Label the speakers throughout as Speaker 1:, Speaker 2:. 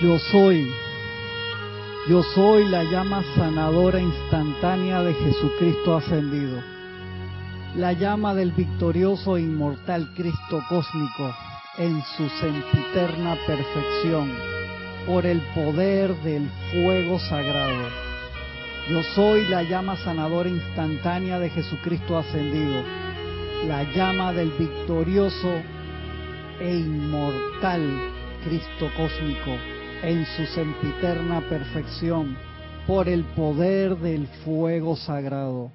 Speaker 1: Yo soy, yo soy la llama sanadora instantánea de Jesucristo ascendido, la llama del victorioso e inmortal Cristo cósmico en su sempiterna perfección, por el poder del fuego sagrado. Yo soy la llama sanadora instantánea de Jesucristo ascendido, la llama del victorioso e inmortal Cristo cósmico en su sempiterna perfección por el poder del fuego sagrado.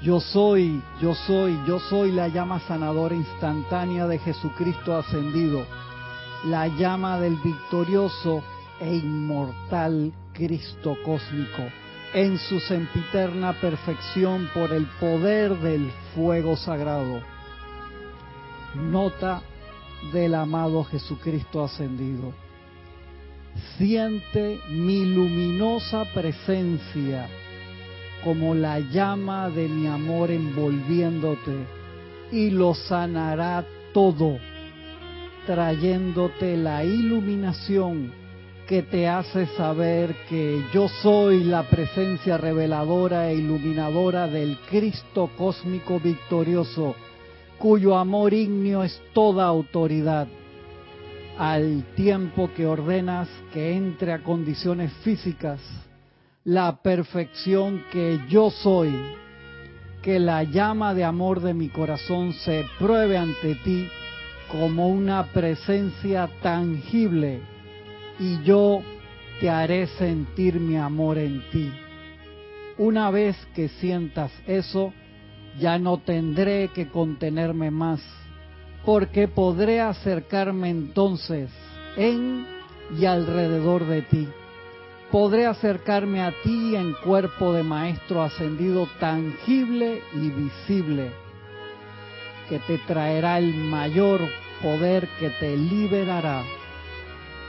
Speaker 1: Yo soy, yo soy, yo soy la llama sanadora instantánea de Jesucristo ascendido, la llama del victorioso e inmortal Cristo cósmico, en su sempiterna perfección por el poder del fuego sagrado. Nota del amado Jesucristo ascendido siente mi luminosa presencia como la llama de mi amor envolviéndote y lo sanará todo, trayéndote la iluminación que te hace saber que yo soy la presencia reveladora e iluminadora del Cristo cósmico victorioso, cuyo amor ignio es toda autoridad al tiempo que ordenas que entre a condiciones físicas la perfección que yo soy, que la llama de amor de mi corazón se pruebe ante ti como una presencia tangible y yo te haré sentir mi amor en ti. Una vez que sientas eso, ya no tendré que contenerme más porque podré acercarme entonces en y alrededor de ti. Podré acercarme a ti en cuerpo de Maestro ascendido tangible y visible, que te traerá el mayor poder que te liberará.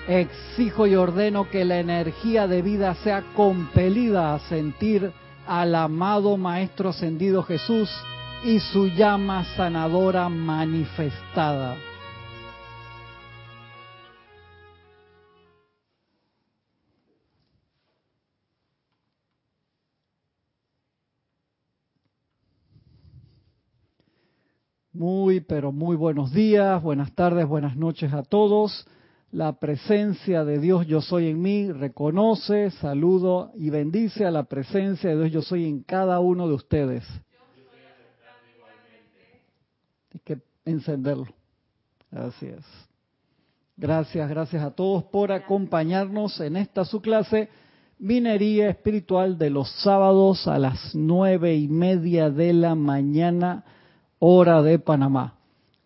Speaker 1: Exijo y ordeno que la energía de vida sea compelida a sentir al amado Maestro ascendido Jesús y su llama sanadora manifestada. Muy, pero muy buenos días, buenas tardes, buenas noches a todos. La presencia de Dios yo soy en mí reconoce, saludo y bendice a la presencia de Dios yo soy en cada uno de ustedes que encenderlo. Así es. Gracias, gracias a todos por acompañarnos en esta su clase, Minería Espiritual de los sábados a las nueve y media de la mañana, hora de Panamá.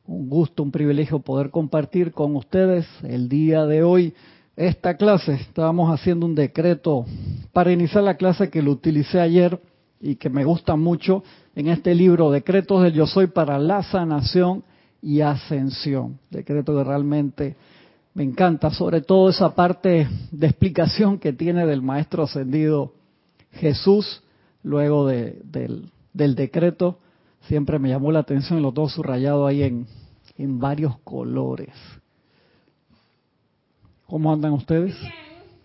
Speaker 1: Un gusto, un privilegio poder compartir con ustedes el día de hoy esta clase. Estábamos haciendo un decreto para iniciar la clase que lo utilicé ayer y que me gusta mucho en este libro, Decretos del Yo Soy para la Sanación y Ascensión. Decreto que realmente me encanta, sobre todo esa parte de explicación que tiene del Maestro Ascendido Jesús, luego del, decreto, siempre me llamó la atención y lo tengo subrayado ahí en, en varios colores. ¿Cómo andan ustedes?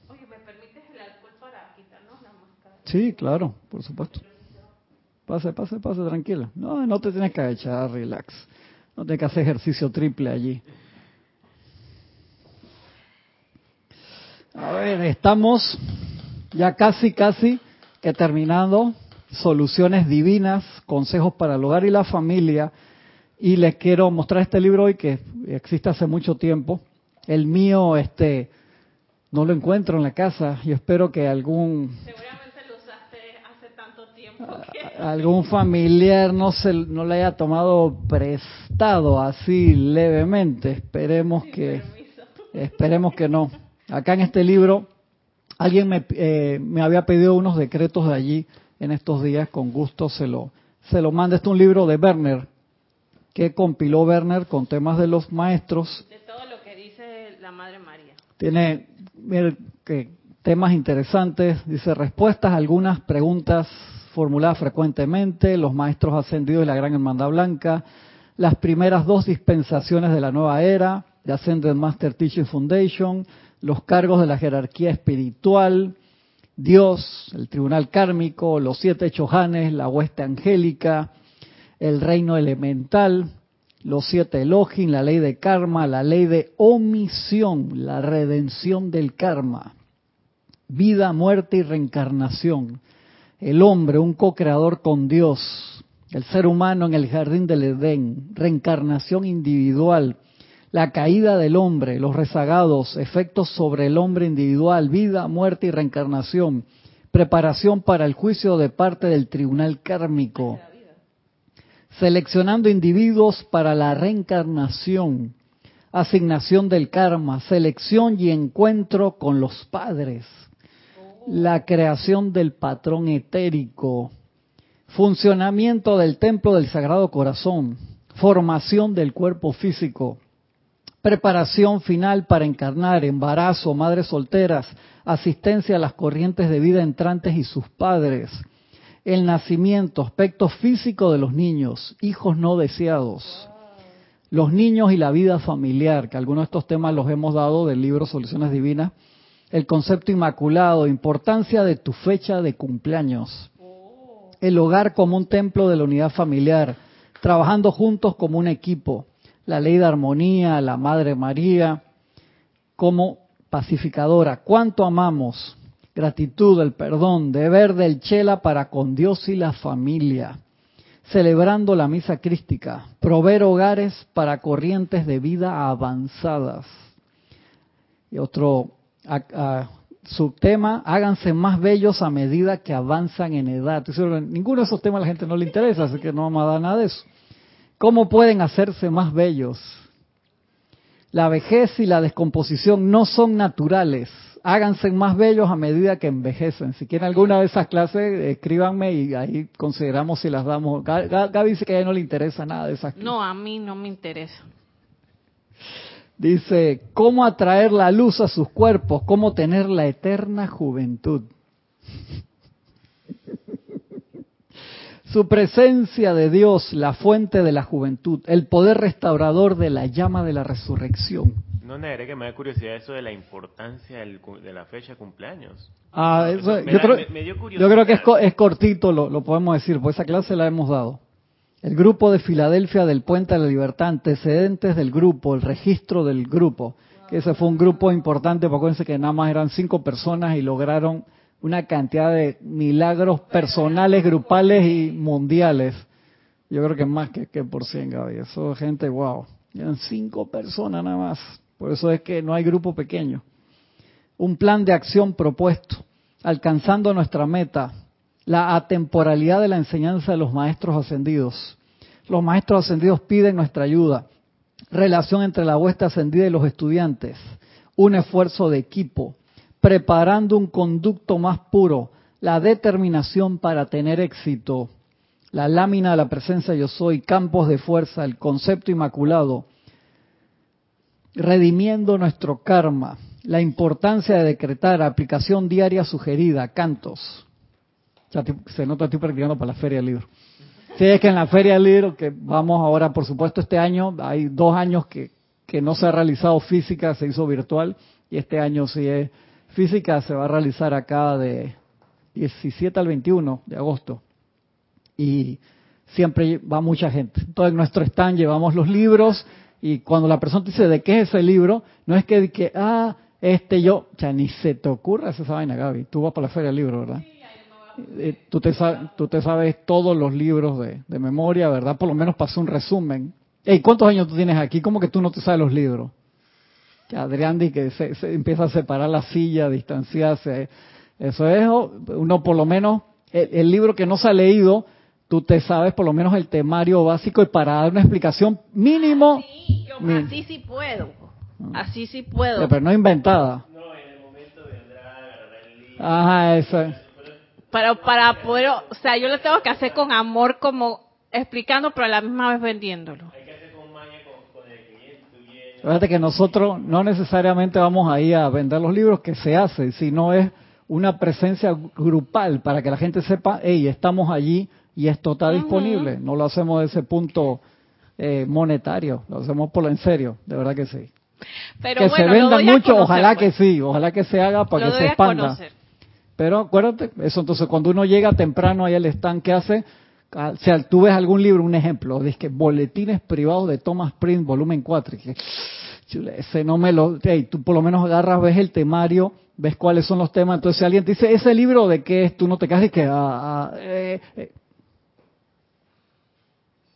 Speaker 1: Oye, ¿me permites el alcohol para quitarnos la máscara? Sí, claro, por supuesto. Pase, pase, pase, tranquila. No, no te tienes que agachar, relax. No tienes que hacer ejercicio triple allí. A ver, estamos ya casi, casi que terminando soluciones divinas, consejos para el hogar y la familia. Y les quiero mostrar este libro hoy que existe hace mucho tiempo. El mío, este, no lo encuentro en la casa. Yo espero que algún algún familiar no se no le haya tomado prestado así levemente esperemos que esperemos que no. Acá en este libro alguien me, eh, me había pedido unos decretos de allí en estos días con gusto se lo se lo manda. Este es un libro de Werner que compiló Werner con temas de los maestros.
Speaker 2: De todo lo que dice la Madre María.
Speaker 1: Tiene que temas interesantes dice respuestas a algunas preguntas formulada frecuentemente, los maestros ascendidos de la Gran Hermandad Blanca, las primeras dos dispensaciones de la nueva era, de Ascended Master Teaching Foundation, los cargos de la jerarquía espiritual, Dios, el tribunal kármico, los siete chojanes, la hueste angélica, el reino elemental, los siete Elohim, la ley de karma, la ley de omisión, la redención del karma, vida, muerte y reencarnación, el hombre, un co-creador con Dios, el ser humano en el jardín del Edén, reencarnación individual, la caída del hombre, los rezagados, efectos sobre el hombre individual, vida, muerte y reencarnación, preparación para el juicio de parte del tribunal kármico, seleccionando individuos para la reencarnación, asignación del karma, selección y encuentro con los padres, la creación del patrón etérico, funcionamiento del templo del Sagrado Corazón, formación del cuerpo físico, preparación final para encarnar, embarazo, madres solteras, asistencia a las corrientes de vida entrantes y sus padres, el nacimiento, aspecto físico de los niños, hijos no deseados, los niños y la vida familiar, que algunos de estos temas los hemos dado del libro Soluciones Divinas, el concepto inmaculado, importancia de tu fecha de cumpleaños, el hogar como un templo de la unidad familiar, trabajando juntos como un equipo, la ley de armonía, la Madre María, como pacificadora. ¿Cuánto amamos? Gratitud, el perdón, deber del chela para con Dios y la familia. Celebrando la misa crística, proveer hogares para corrientes de vida avanzadas. Y otro subtema, háganse más bellos a medida que avanzan en edad. ninguno de esos temas a la gente no le interesa, así que no vamos a dar nada de eso. ¿Cómo pueden hacerse más bellos? La vejez y la descomposición no son naturales. Háganse más bellos a medida que envejecen. Si quieren alguna de esas clases, escríbanme y ahí consideramos si las damos. Gaby dice que a ella no le interesa nada de esas clases.
Speaker 2: No, a mí no me interesa.
Speaker 1: Dice, ¿cómo atraer la luz a sus cuerpos? ¿Cómo tener la eterna juventud? Su presencia de Dios, la fuente de la juventud, el poder restaurador de la llama de la resurrección.
Speaker 3: No negaré que me da curiosidad eso de la importancia de la fecha de cumpleaños.
Speaker 1: Ah, eso, yo, creo, que es, cortito, lo, lo, podemos decir, pues esa clase la hemos dado. El grupo de Filadelfia del Puente de la Libertad, antecedentes del grupo, el registro del grupo. Que ese fue un grupo importante, porque acuérdense que nada más eran cinco personas y lograron una cantidad de milagros personales, grupales y mundiales. Yo creo que más que, que por cien, Gaby. Eso gente, wow. Eran cinco personas nada más. Por eso es que no hay grupo pequeño. Un plan de acción propuesto, alcanzando nuestra meta, la atemporalidad de la enseñanza de los maestros ascendidos. Los maestros ascendidos piden nuestra ayuda. Relación entre la huesta ascendida y los estudiantes. Un esfuerzo de equipo preparando un conducto más puro, la determinación para tener éxito, la lámina de la presencia yo soy, campos de fuerza, el concepto inmaculado, redimiendo nuestro karma, la importancia de decretar, aplicación diaria sugerida, cantos. Se nota, estoy practicando para la Feria del Libro. Sí, es que en la Feria del Libro, que vamos ahora, por supuesto, este año, hay dos años que, que no se ha realizado física, se hizo virtual, y este año sí es física se va a realizar acá de 17 al 21 de agosto. Y siempre va mucha gente. Entonces en nuestro stand llevamos los libros y cuando la persona te dice de qué es ese libro, no es que, que ah, este yo, ya ni se te ocurra esa vaina, Gaby. Tú vas para la feria del libro, ¿verdad? Eh, tú, te tú te sabes todos los libros de, de memoria, ¿verdad? Por lo menos pasó un resumen. ¿Y ¿Cuántos años tú tienes aquí? ¿Cómo que tú no te sabes los libros? Adrián dice que se, empieza a separar la silla, a distanciarse. Eso es, uno por lo menos, el, libro que no se ha leído, tú te sabes por lo menos el temario básico y para dar una explicación mínimo.
Speaker 2: así sí puedo. Así sí puedo.
Speaker 1: pero no inventada. No, en el momento
Speaker 2: de Ajá, eso. Pero para poder, o sea, yo lo tengo que hacer con amor como explicando, pero a la misma vez vendiéndolo.
Speaker 1: Fíjate que nosotros no necesariamente vamos ahí a vender los libros que se hace, sino es una presencia grupal para que la gente sepa, hey, estamos allí y esto está disponible. No lo hacemos de ese punto eh, monetario, lo hacemos por lo en serio, de verdad que sí. que se vendan mucho, ojalá que pues. sí, ojalá que se haga para que se expanda. Pero acuérdate, eso entonces cuando uno llega temprano ahí al stand, ¿qué hace? Ah, o sea, tú ves algún libro, un ejemplo, dice que Boletines Privados de Thomas Prince, volumen 4, que, ese no me lo, tú por lo menos agarras, ves el temario, ves cuáles son los temas, entonces si alguien te dice, ese libro de qué es, tú no te quedas y que, ah, ah eh, eh.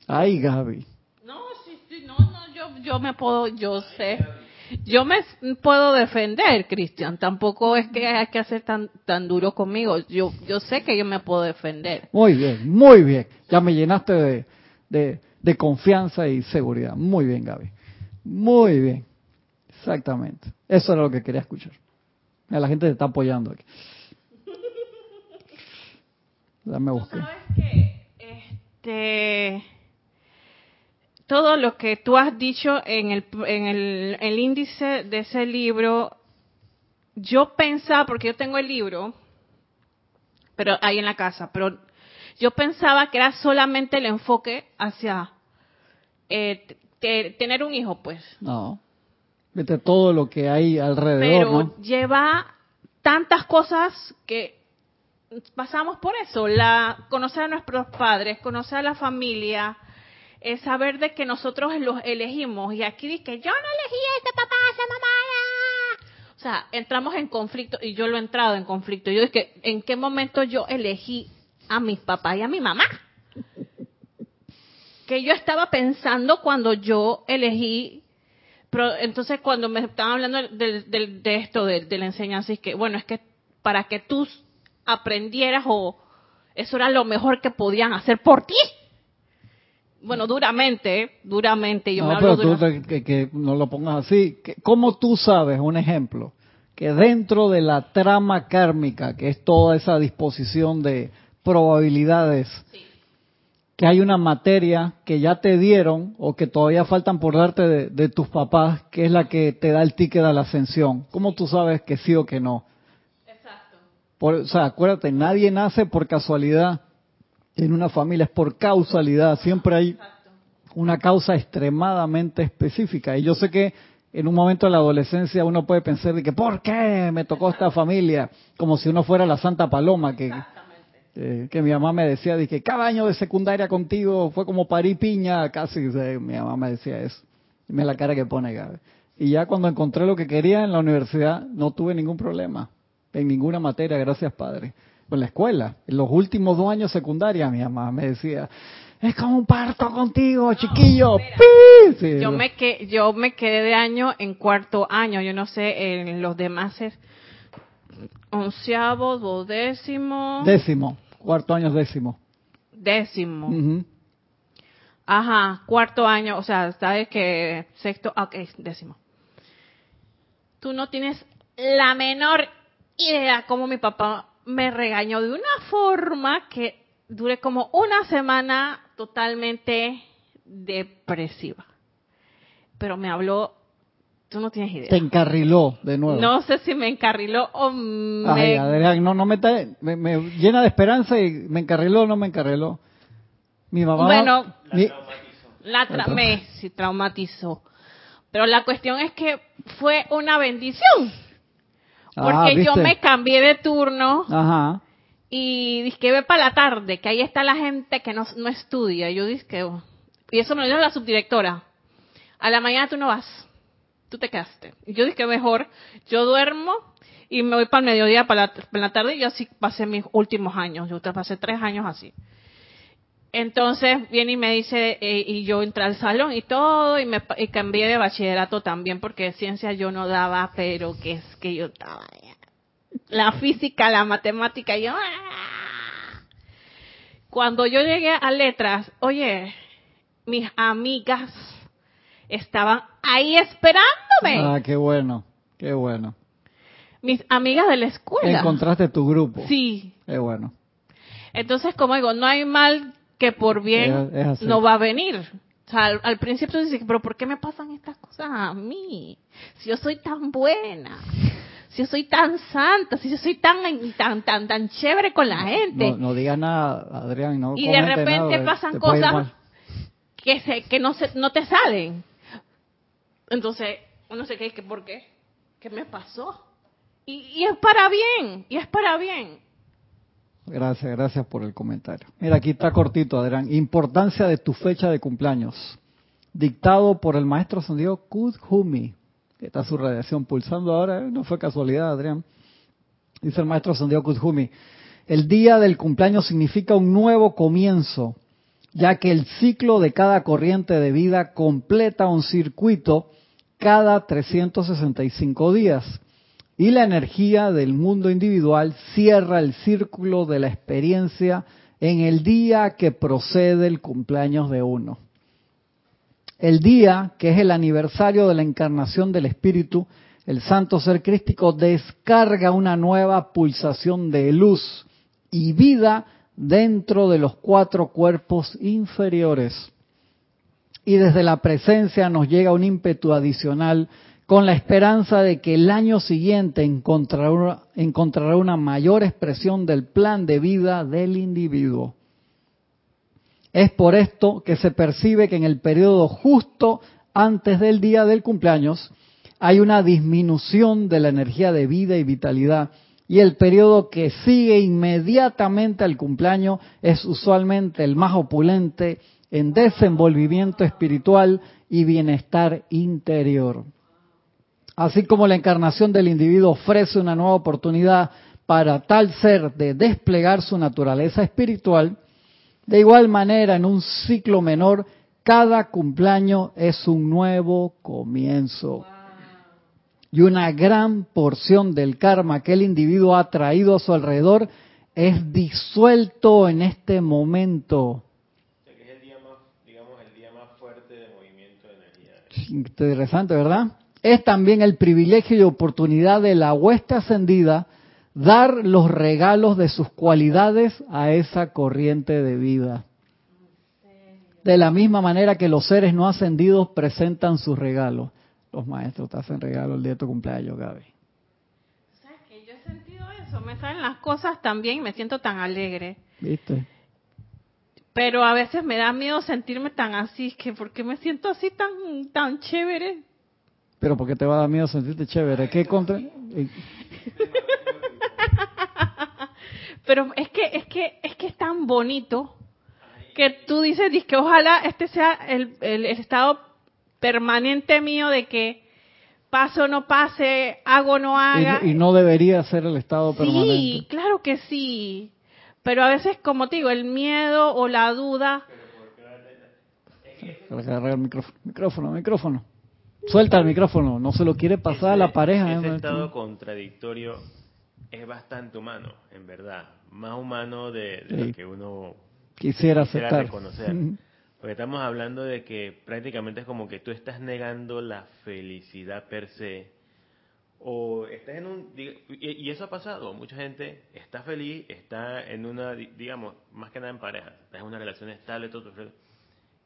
Speaker 1: ay Gaby.
Speaker 2: No, sí, sí, no, no, yo, yo me puedo, yo sé yo me puedo defender, Cristian. Tampoco es que hay que hacer tan tan duro conmigo. Yo yo sé que yo me puedo defender.
Speaker 1: Muy bien, muy bien. Ya me llenaste de, de, de confianza y seguridad. Muy bien, Gaby. Muy bien. Exactamente. Eso era lo que quería escuchar. La gente te está apoyando aquí. Ya me busqué.
Speaker 2: ¿Sabes qué? Este todo lo que tú has dicho en el, en el, índice de ese libro, yo pensaba, porque yo tengo el libro, pero ahí en la casa, pero yo pensaba que era solamente el enfoque hacia eh, tener un hijo, pues.
Speaker 1: No. Vete todo lo que hay alrededor.
Speaker 2: Pero lleva tantas cosas que pasamos por eso, la conocer a nuestros padres, conocer a la familia, es saber de que nosotros los elegimos. Y aquí dice yo no elegí a este papá, a esa mamá. O sea, entramos en conflicto y yo lo he entrado en conflicto. Yo dije, ¿en qué momento yo elegí a mis papás y a mi mamá? Que yo estaba pensando cuando yo elegí entonces cuando me estaban hablando de, de esto, de, de, la enseñanza, es que, bueno, es que para que tú aprendieras o eso era lo mejor que podían hacer por ti bueno, duramente, duramente. Yo
Speaker 1: no, pero tú que, no lo pongas así. ¿Cómo tú sabes, un ejemplo, que dentro de la trama kármica, que es toda esa disposición de probabilidades, que hay una materia que ya te dieron o que todavía faltan por darte de, tus papás, que es la que te da el ticket a la ascensión? ¿Cómo tú sabes que sí o que no? Exacto. o sea, acuérdate, nadie nace por casualidad en una familia es por causalidad, siempre hay una causa extremadamente específica. Y yo sé que en un momento de la adolescencia uno puede pensar de que ¿por qué me tocó esta familia? Como si uno fuera la Santa Paloma, que, eh, que mi mamá me decía de que cada año de secundaria contigo fue como parí piña, casi mi mamá me decía eso. me la cara que pone Gabe. Y ya cuando encontré lo que quería en la universidad, no tuve ningún problema, en ninguna materia, gracias Padre en la escuela. En los últimos dos años secundaria, mi mamá me decía, es como un parto contigo, chiquillo.
Speaker 2: yo, me que, yo me quedé de año en cuarto año, yo no sé, en los demás es onceavo, duodécimo.
Speaker 1: Décimo, cuarto año décimo.
Speaker 2: Décimo. Ajá, cuarto año, o sea, sabes que sexto, ok, décimo. Tú no tienes la menor idea cómo mi papá me regañó de una forma que duré como una semana totalmente depresiva. Pero me habló, tú no tienes idea.
Speaker 1: Te encarriló de nuevo.
Speaker 2: No sé si me encarriló o me...
Speaker 1: Ay, Adrián, no, no me, me, llena de esperanza y me encarriló o no me encarriló. Mi mamá...
Speaker 2: Bueno, la tramé, sí, traumatizó. Pero la cuestión es que fue una bendición porque ah, yo me cambié de turno Ajá. y dije, que ve para la tarde, que ahí está la gente que no, no estudia. Yo dije, que, y eso me lo dijo la subdirectora. A la mañana tú no vas, tú te quedaste. Y yo dije, mejor, yo duermo y me voy para el mediodía, para la, tarde, y yo así pasé mis últimos años. Yo pasé tres años así. Entonces viene y me dice, eh, y yo entré al salón y todo, y me cambié de bachillerato también, porque ciencia yo no daba, pero que es que yo estaba. La física, la matemática, yo. ¡ah! Cuando yo llegué a letras, oye, mis amigas estaban ahí esperándome.
Speaker 1: Ah, qué bueno, qué bueno.
Speaker 2: Mis amigas de la escuela.
Speaker 1: Encontraste tu grupo.
Speaker 2: Sí.
Speaker 1: Qué bueno.
Speaker 2: Entonces, como digo, no hay mal que por bien no va a venir. O sea, al, principio dices, pero ¿por qué me pasan estas cosas a mí? Si yo soy tan buena, si yo soy tan santa, si yo soy tan tan tan tan chévere con la gente.
Speaker 1: No, digas nada, Adrián, no.
Speaker 2: Y de repente pasan cosas que se, que no se, no te salen. Entonces, uno se cree que ¿por qué? ¿Qué me pasó? Y, es para bien, y es para bien.
Speaker 1: Gracias, gracias por el comentario. Mira, aquí está cortito, Adrián. Importancia de tu fecha de cumpleaños. Dictado por el maestro Sandiego Kudhumi. Está su radiación pulsando ahora, ¿eh? no fue casualidad, Adrián. Dice el maestro Sandiego Kudhumi. El día del cumpleaños significa un nuevo comienzo, ya que el ciclo de cada corriente de vida completa un circuito cada 365 días y la energía del mundo individual cierra el círculo de la experiencia en el día que procede el cumpleaños de uno. El día que es el aniversario de la encarnación del Espíritu, el Santo Ser Crístico descarga una nueva pulsación de luz y vida dentro de los cuatro cuerpos inferiores. Y desde la presencia nos llega un ímpetu adicional con la esperanza de que el año siguiente encontrará, una mayor expresión del plan de vida del individuo. Es por esto que se percibe que en el periodo justo antes del día del cumpleaños hay una disminución de la energía de vida y vitalidad y el periodo que sigue inmediatamente al cumpleaños es usualmente el más opulente en desenvolvimiento espiritual y bienestar interior. Así como la encarnación del individuo ofrece una nueva oportunidad para tal ser de desplegar su naturaleza espiritual, de igual manera en un ciclo menor, cada cumpleaños es un nuevo comienzo. Y una gran porción del karma que el individuo ha traído a su alrededor es disuelto en este momento. Interesante, ¿verdad? Es también el privilegio y oportunidad de la hueste ascendida dar los regalos de sus cualidades a esa corriente de vida. De la misma manera que los seres no ascendidos presentan sus regalos. Los maestros te hacen regalos el día de tu cumpleaños, Gaby.
Speaker 2: ¿Sabes que Yo he sentido eso, me salen las cosas también y me siento tan alegre. ¿Viste? Pero a veces me da miedo sentirme tan así, que ¿por qué me siento así tan, tan chévere?
Speaker 1: Pero porque te va a dar miedo sentirte chévere. ¿Qué contra?
Speaker 2: Pero es que es que es que es tan bonito que tú dices que ojalá este sea el, el, estado permanente mío de que pase o no pase, hago o no haga.
Speaker 1: Y, no debería ser el estado permanente.
Speaker 2: Sí, claro que sí. Pero a veces, como te digo, el miedo o la duda.
Speaker 1: El micrófono, micrófono, micrófono. Suelta el micrófono, no se lo quiere pasar a la pareja.
Speaker 3: Ese ¿eh? estado contradictorio es bastante humano, en verdad. Más humano de, lo que uno
Speaker 1: quisiera, aceptar.
Speaker 3: reconocer. Porque estamos hablando de que prácticamente es como que tú estás negando la felicidad per se. O estás en un. Y eso ha pasado. Mucha gente está feliz, está en una, digamos, más que nada en pareja. Está en una relación estable, todo. todo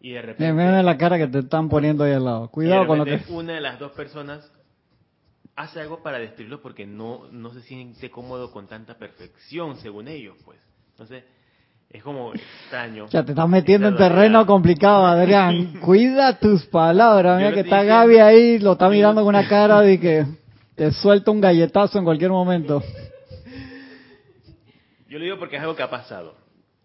Speaker 3: y de repente...
Speaker 1: Mira la cara que te están poniendo ahí al lado. Cuidado con lo que...
Speaker 3: Una de las dos personas hace algo para destruirlo porque no, no se siente cómodo con tanta perfección, según ellos, pues. Entonces, es como extraño.
Speaker 1: Ya te estás metiendo en terreno complicado, Adrián. Cuida tus palabras. Mira que está Gaby ahí, lo está mirando con una cara de que te suelta un galletazo en cualquier momento.
Speaker 3: Yo lo digo porque es algo que ha pasado.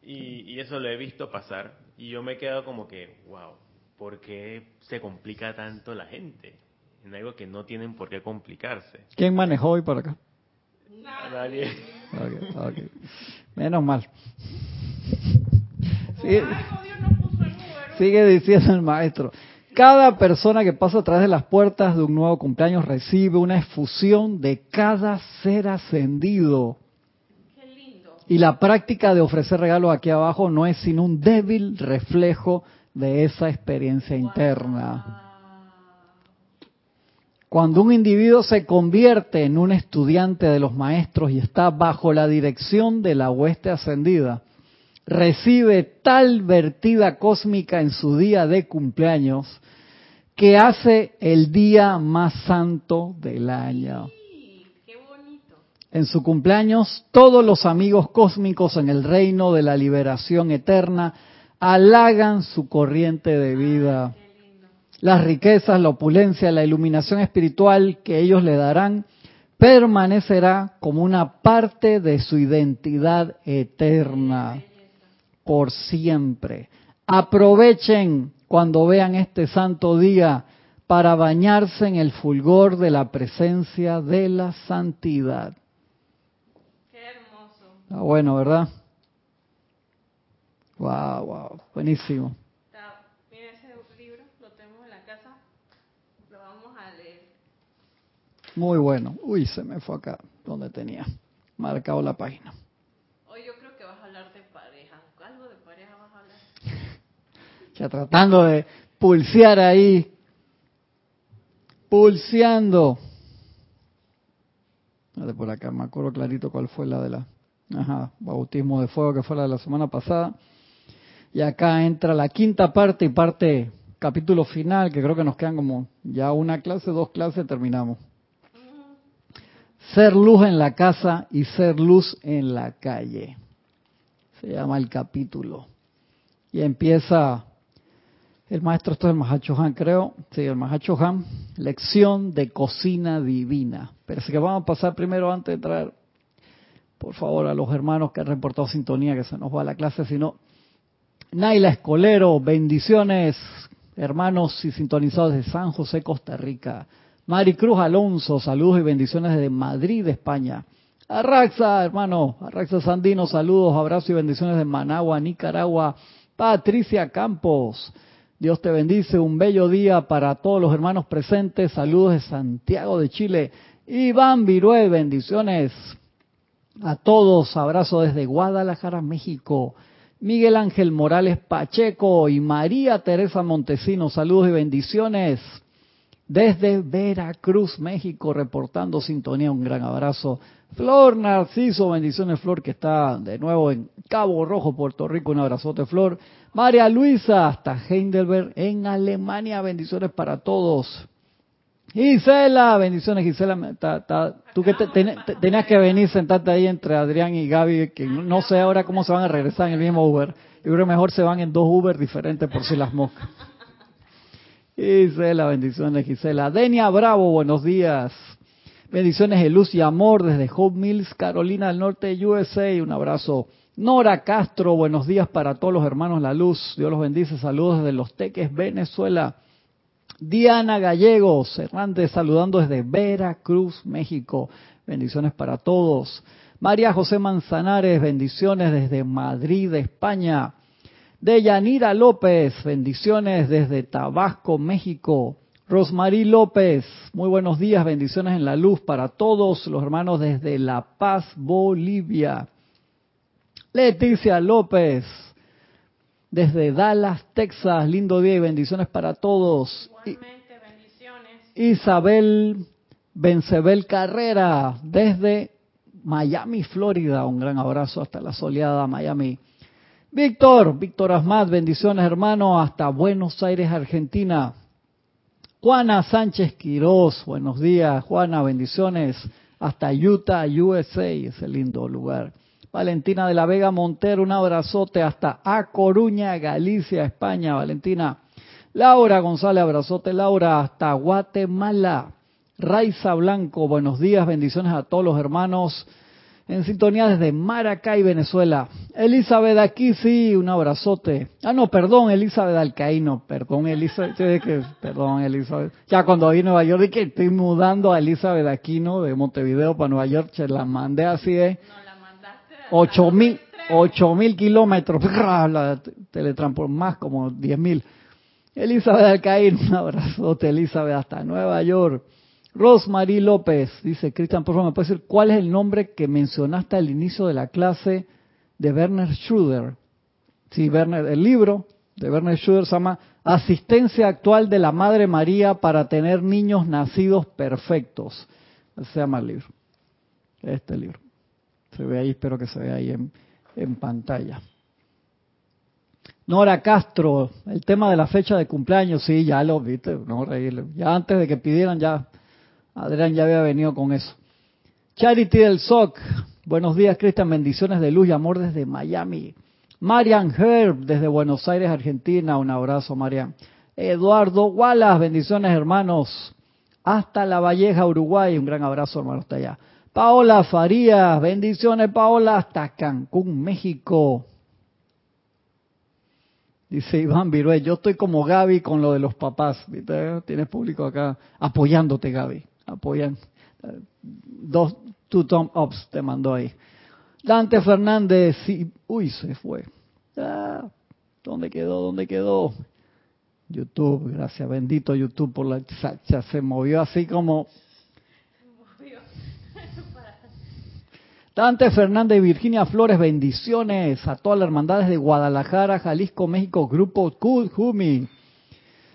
Speaker 3: Y, y eso lo he visto pasar. Y yo me he quedado como que, wow, ¿por qué se complica tanto la gente? En algo que no tienen por qué complicarse.
Speaker 1: ¿Quién manejó hoy por acá?
Speaker 3: Nadie.
Speaker 1: Menos mal. Sigue, sigue diciendo el maestro. Cada persona que pasa a través de las puertas de un nuevo cumpleaños recibe una efusión de cada ser ascendido y la práctica de ofrecer regalos aquí abajo no es sino un débil reflejo de esa experiencia interna. Cuando un individuo se convierte en un estudiante de los maestros y está bajo la dirección de la hueste ascendida, recibe tal vertida cósmica en su día de cumpleaños que hace el día más santo del año. En su cumpleaños, todos los amigos cósmicos en el reino de la liberación eterna halagan su corriente de vida. las riquezas, la opulencia, la iluminación espiritual que ellos le darán, permanecerá como una parte de su identidad eterna por siempre. Aprovechen cuando vean este santo día para bañarse en el fulgor de la presencia de la santidad. Está bueno, ¿verdad? Wow, wow, buenísimo.
Speaker 2: mira ese libro, lo tenemos en la casa, lo vamos a leer.
Speaker 1: Muy bueno. Uy, se me fue acá, donde tenía marcado la página.
Speaker 2: Hoy yo creo que vas a hablar de pareja. ¿Algo de pareja vas a hablar?
Speaker 1: ya tratando de pulsear ahí, pulseando. De por acá, me acuerdo clarito cuál fue la de la ajá, bautismo de fuego que fue la de la semana pasada. Y acá entra la quinta parte y parte capítulo final, que creo que nos quedan como ya una clase, dos clases, terminamos. Ser luz en la casa y ser luz en la calle. Se llama el capítulo. Y empieza el maestro, esto es el Mahacho Han, creo. Sí, el Mahacho Han. Lección de cocina divina. Pero es que vamos a pasar primero antes de traer, por favor, a los hermanos que han reportado sintonía, que se nos va la clase, si no, Naila Escolero, bendiciones, hermanos y sintonizados de San José, Costa Rica. Maricruz Alonso, saludos y bendiciones desde Madrid, España. Arraxa, hermano, Arraxa Sandino, saludos, abrazos y bendiciones de Managua, Nicaragua. Patricia Campos, Dios te bendice, un bello día para todos los hermanos presentes. Saludos de Santiago de Chile. Iván Virué, bendiciones a todos, abrazo desde Guadalajara, México. Miguel Ángel Morales Pacheco y María Teresa Montesino, saludos y bendiciones. Desde Veracruz, México, reportando sintonía, un gran abrazo. Flor Narciso, bendiciones Flor, que está de nuevo en Cabo Rojo, Puerto Rico, un abrazote Flor. María Luisa, hasta Heidelberg, en Alemania, bendiciones para todos. Gisela, bendiciones Gisela, tú que tenías que venir, sentarte ahí entre Adrián y Gaby, que no sé ahora cómo se van a regresar en el mismo Uber. Yo creo que mejor se van en dos Uber diferentes por si las moscas. Gisela, bendiciones Gisela. Denia Bravo, buenos días. Bendiciones de luz y amor desde Hope Mills, Carolina del Norte, USA. Un abrazo. Nora Castro, buenos días para todos los hermanos La Luz. Dios los bendice. Saludos desde Los Teques, Venezuela. Diana Gallegos Hernández saludando desde Veracruz, México. Bendiciones para todos. María José Manzanares, bendiciones desde Madrid, España. Deyanira López, bendiciones desde Tabasco, México. Rosmarí López, muy buenos días, bendiciones en la luz para todos los hermanos desde La Paz, Bolivia. Leticia López, desde Dallas, Texas. Lindo día y bendiciones para todos.
Speaker 2: Igualmente, bendiciones.
Speaker 1: Isabel Bencebel Carrera, desde Miami, Florida. Un gran abrazo hasta la soleada Miami. Víctor, Víctor Asmat, bendiciones hermano, hasta Buenos Aires, Argentina. Juana Sánchez Quirós, buenos días. Juana, bendiciones hasta Utah, USA, ese lindo lugar. Valentina de la Vega Montero, un abrazote hasta A Coruña, Galicia, España. Valentina. Laura González, abrazote. Laura, hasta Guatemala. Raiza Blanco, buenos días, bendiciones a todos los hermanos en sintonía desde Maracay, Venezuela. Elizabeth aquí, sí, un abrazote. Ah, no, perdón, Elizabeth Alcaíno, perdón, Elizabeth. Ya cuando a Nueva York, dije estoy mudando a Elizabeth Aquino de Montevideo para Nueva York, se la mandé así, ¿eh? Ocho mil, ocho mil kilómetros, la más como diez mil. Elizabeth Alcaín, un abrazote, Elizabeth, hasta Nueva York. Rosemary López, dice Cristian, por favor, ¿me puede decir cuál es el nombre que mencionaste al inicio de la clase de Werner Schroeder? Sí, Werner, el libro de Werner Schroeder se llama Asistencia actual de la Madre María para tener niños nacidos perfectos. Se llama el libro. Este libro. Se ve ahí, espero que se vea ahí en, pantalla. Nora Castro, el tema de la fecha de cumpleaños, sí, ya lo viste, no reírle. Ya antes de que pidieran, ya Adrián ya había venido con eso. Charity del SOC, buenos días, Cristian, bendiciones de luz y amor desde Miami. Marian Herb, desde Buenos Aires, Argentina, un abrazo, Marian. Eduardo Wallace, bendiciones hermanos. Hasta La Valleja, Uruguay, un gran abrazo hermano hasta allá. Paola Farías, bendiciones Paola, hasta Cancún, México. Dice Iván Virué, yo estoy como Gaby con lo de los papás. Tienes público acá apoyándote, Gaby. Apoyan. Dos, two thumb ups te mandó ahí. Dante Fernández, sí. Uy, se fue. Ah, ¿Dónde quedó? ¿Dónde quedó? YouTube, gracias, bendito YouTube por la chacha. Se movió así como Dante Fernández, Virginia Flores, bendiciones a todas las hermandades de Guadalajara, Jalisco, México, Grupo Jumi.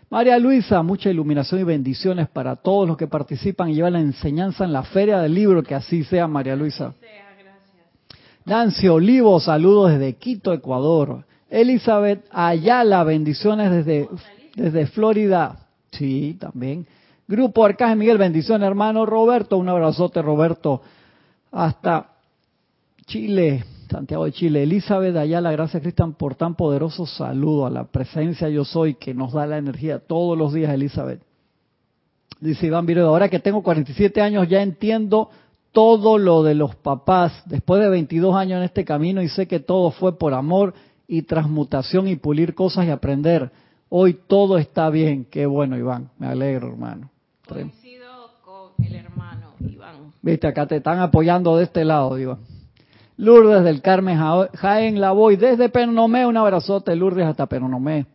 Speaker 1: María Luisa, mucha iluminación y bendiciones para todos los que participan y llevan la enseñanza en la Feria del Libro, que así sea, María Luisa. Nancy Olivo, saludos desde Quito, Ecuador. Elizabeth Ayala, bendiciones desde, desde Florida. Sí, también. Grupo Arcángel Miguel, bendiciones, hermano Roberto. Un abrazote, Roberto. Hasta Chile, Santiago de Chile. Elizabeth Ayala, gracias Cristian por tan poderoso saludo a la presencia yo soy que nos da la energía todos los días, Elizabeth. Dice Iván Viredo, ahora que tengo 47 años ya entiendo todo lo de los papás, después de 22 años en este camino y sé que todo fue por amor y transmutación y pulir cosas y aprender. Hoy todo está bien. Qué bueno, Iván. Me alegro, hermano.
Speaker 2: Coincido con el hermano, Iván.
Speaker 1: Viste, acá te están apoyando de este lado, Iván. Lourdes del Carmen Jaén, la voy desde Penonomé, un abrazote Lourdes hasta Penonomé.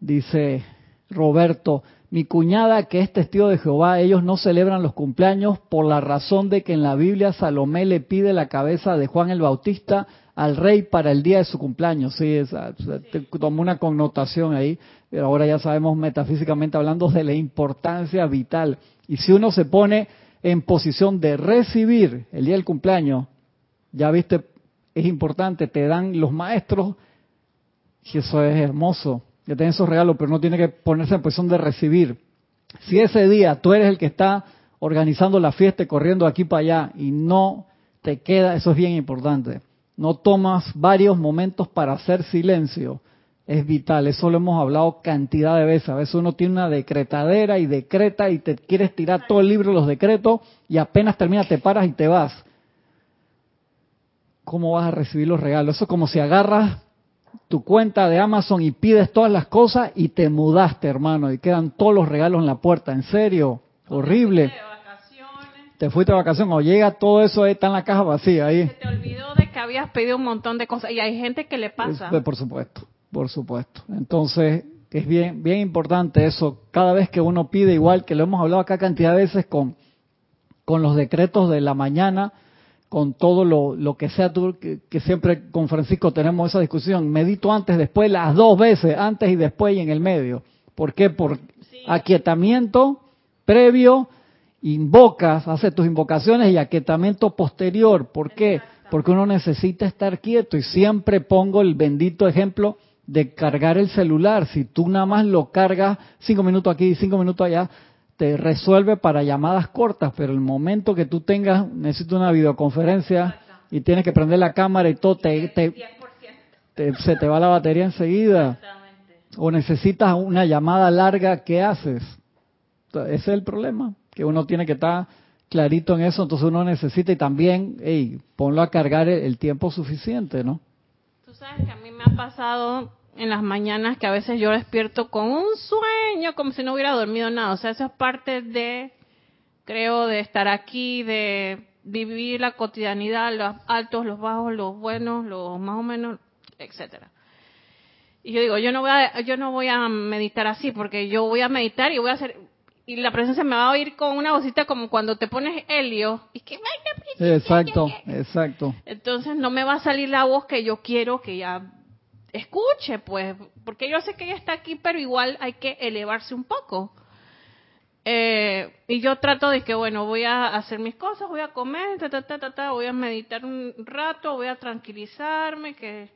Speaker 1: Dice Roberto, mi cuñada que es testigo de Jehová, ellos no celebran los cumpleaños por la razón de que en la Biblia Salomé le pide la cabeza de Juan el Bautista al rey para el día de su cumpleaños. Sí, esa, tomó una connotación ahí, pero ahora ya sabemos metafísicamente hablando de la importancia vital. Y si uno se pone en posición de recibir el día del cumpleaños, ya viste, es importante, te dan los maestros, y eso es hermoso, que tienen esos regalos, pero no tiene que ponerse en posición de recibir. Si ese día tú eres el que está organizando la fiesta y corriendo aquí para allá y no te queda, eso es bien importante, no tomas varios momentos para hacer silencio, es vital, eso lo hemos hablado cantidad de veces, a veces uno tiene una decretadera y decreta y te quieres tirar todo el libro de los decretos y apenas termina te paras y te vas ¿cómo vas a recibir los regalos? Eso es como si agarras tu cuenta de Amazon y pides todas las cosas y te mudaste, hermano, y quedan todos los regalos en la puerta. ¿En serio? Horrible. Te fuiste de vacaciones o llega todo eso, está en la caja vacía ahí.
Speaker 2: Se te olvidó de que habías pedido un montón de cosas y hay gente que le pasa.
Speaker 1: Pues, por supuesto, por supuesto. Entonces, es bien, bien importante eso. Cada vez que uno pide, igual que lo hemos hablado acá cantidad de veces con, con los decretos de la mañana, con todo lo, que sea tú, que, siempre con Francisco tenemos esa discusión. Medito antes, después, las dos veces, antes y después y en el medio. ¿Por qué? Por aquietamiento previo, invocas, haces tus invocaciones y aquietamiento posterior. ¿Por qué? Porque uno necesita estar quieto y siempre pongo el bendito ejemplo de cargar el celular. Si tú nada más lo cargas cinco minutos aquí, cinco minutos allá, te resuelve para llamadas cortas, pero el momento que tú tengas, necesitas una videoconferencia y tienes que prender la cámara y todo, te, se te va la batería enseguida. O necesitas una llamada larga, ¿qué haces? Ese es el problema, que uno tiene que estar clarito en eso, entonces uno necesita y también, hey, ponlo a cargar el tiempo suficiente, ¿no?
Speaker 2: Tú sabes que a mí me ha pasado en las mañanas que a veces yo despierto con un sueño como si no hubiera dormido nada. O sea, eso es parte de, creo, de estar aquí, de vivir la cotidianidad, los altos, los bajos, los buenos, los más o menos, etcétera. Y yo digo, yo no voy a, yo no voy a meditar así porque yo voy a meditar y voy a hacer y la presencia me va a oír con una vocita como cuando te pones helio y que
Speaker 1: exacto exacto
Speaker 2: entonces no me va a salir la voz que yo quiero que ya escuche, pues, porque yo sé que ella está aquí, pero igual hay que elevarse un poco. Eh, y yo trato de que, bueno, voy a hacer mis cosas, voy a comer, voy a meditar un rato, voy a tranquilizarme, que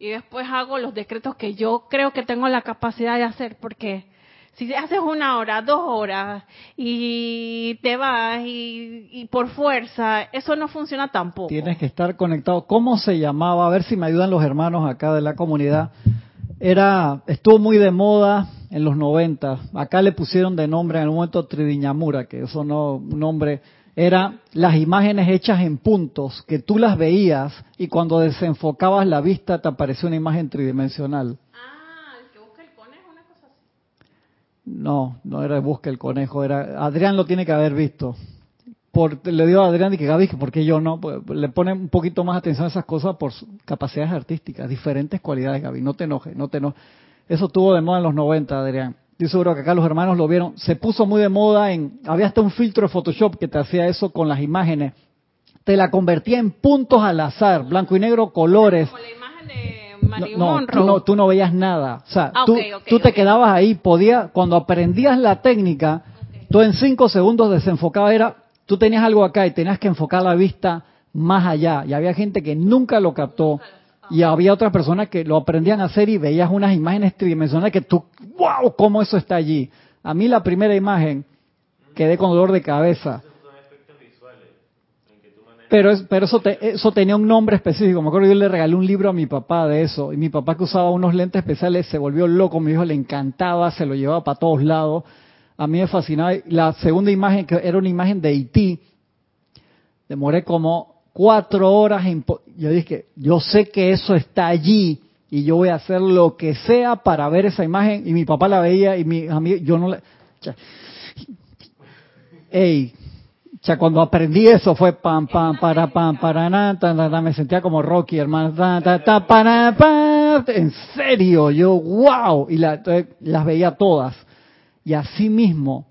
Speaker 2: y después hago los decretos que yo creo que tengo la capacidad de hacer, porque si haces una hora, dos horas y te vas y, por fuerza, eso no funciona tampoco.
Speaker 1: Tienes que estar conectado. ¿Cómo se llamaba? A ver si me ayudan los hermanos acá de la comunidad. era estuvo muy de moda en los 90. Acá le pusieron de nombre en el momento Tridiñamura, que eso no un nombre era las imágenes hechas en puntos que tú las veías y cuando desenfocabas la vista te apareció una imagen tridimensional.
Speaker 2: Ah, el que busca el conejo, una cosa así.
Speaker 1: No, no era busca el conejo, era Adrián lo tiene que haber visto. Por, le dio a Adrián y que Gaby, porque yo no? Pues, le pone un poquito más atención a esas cosas por capacidades artísticas, diferentes cualidades, Gaby. No te enojes, no te. Eso tuvo de moda en los 90, Adrián. Estoy seguro que acá los hermanos lo vieron. Se puso muy de moda en... Había hasta un filtro de Photoshop que te hacía eso con las imágenes. Te la convertía en puntos al azar, blanco y negro, colores.
Speaker 2: La imagen de Marilyn
Speaker 1: no, tú no, tú no veías nada. O sea, ah, tú, tú te quedabas ahí, podía, cuando aprendías la técnica, tú en cinco segundos desenfocabas, era, tú tenías algo acá y tenías que enfocar la vista más allá. Y había gente que nunca lo captó y había otras personas que lo aprendían a hacer y veías unas imágenes tridimensionales que tú, wow, cómo eso está allí. A mí la primera imagen quedé con dolor de cabeza. Pero, es, pero eso, eso tenía un nombre específico. Me acuerdo yo le regalé un libro a mi papá de eso. Y mi papá que usaba unos lentes especiales se volvió loco. Mi hijo le encantaba, se lo llevaba para todos lados. A mí me fascinaba. La segunda imagen, que era una imagen de Haití, demoré como cuatro horas. Yo dije, yo sé que eso está allí y yo voy a hacer lo que sea para ver esa imagen. Y mi papá la veía y mi amigo, yo no la... Ey, ya cuando aprendí eso fue pam, pam, para, pam, para, nada, me sentía como Rocky, hermano, para, en serio, yo, wow, y la, las veía todas. Y así mismo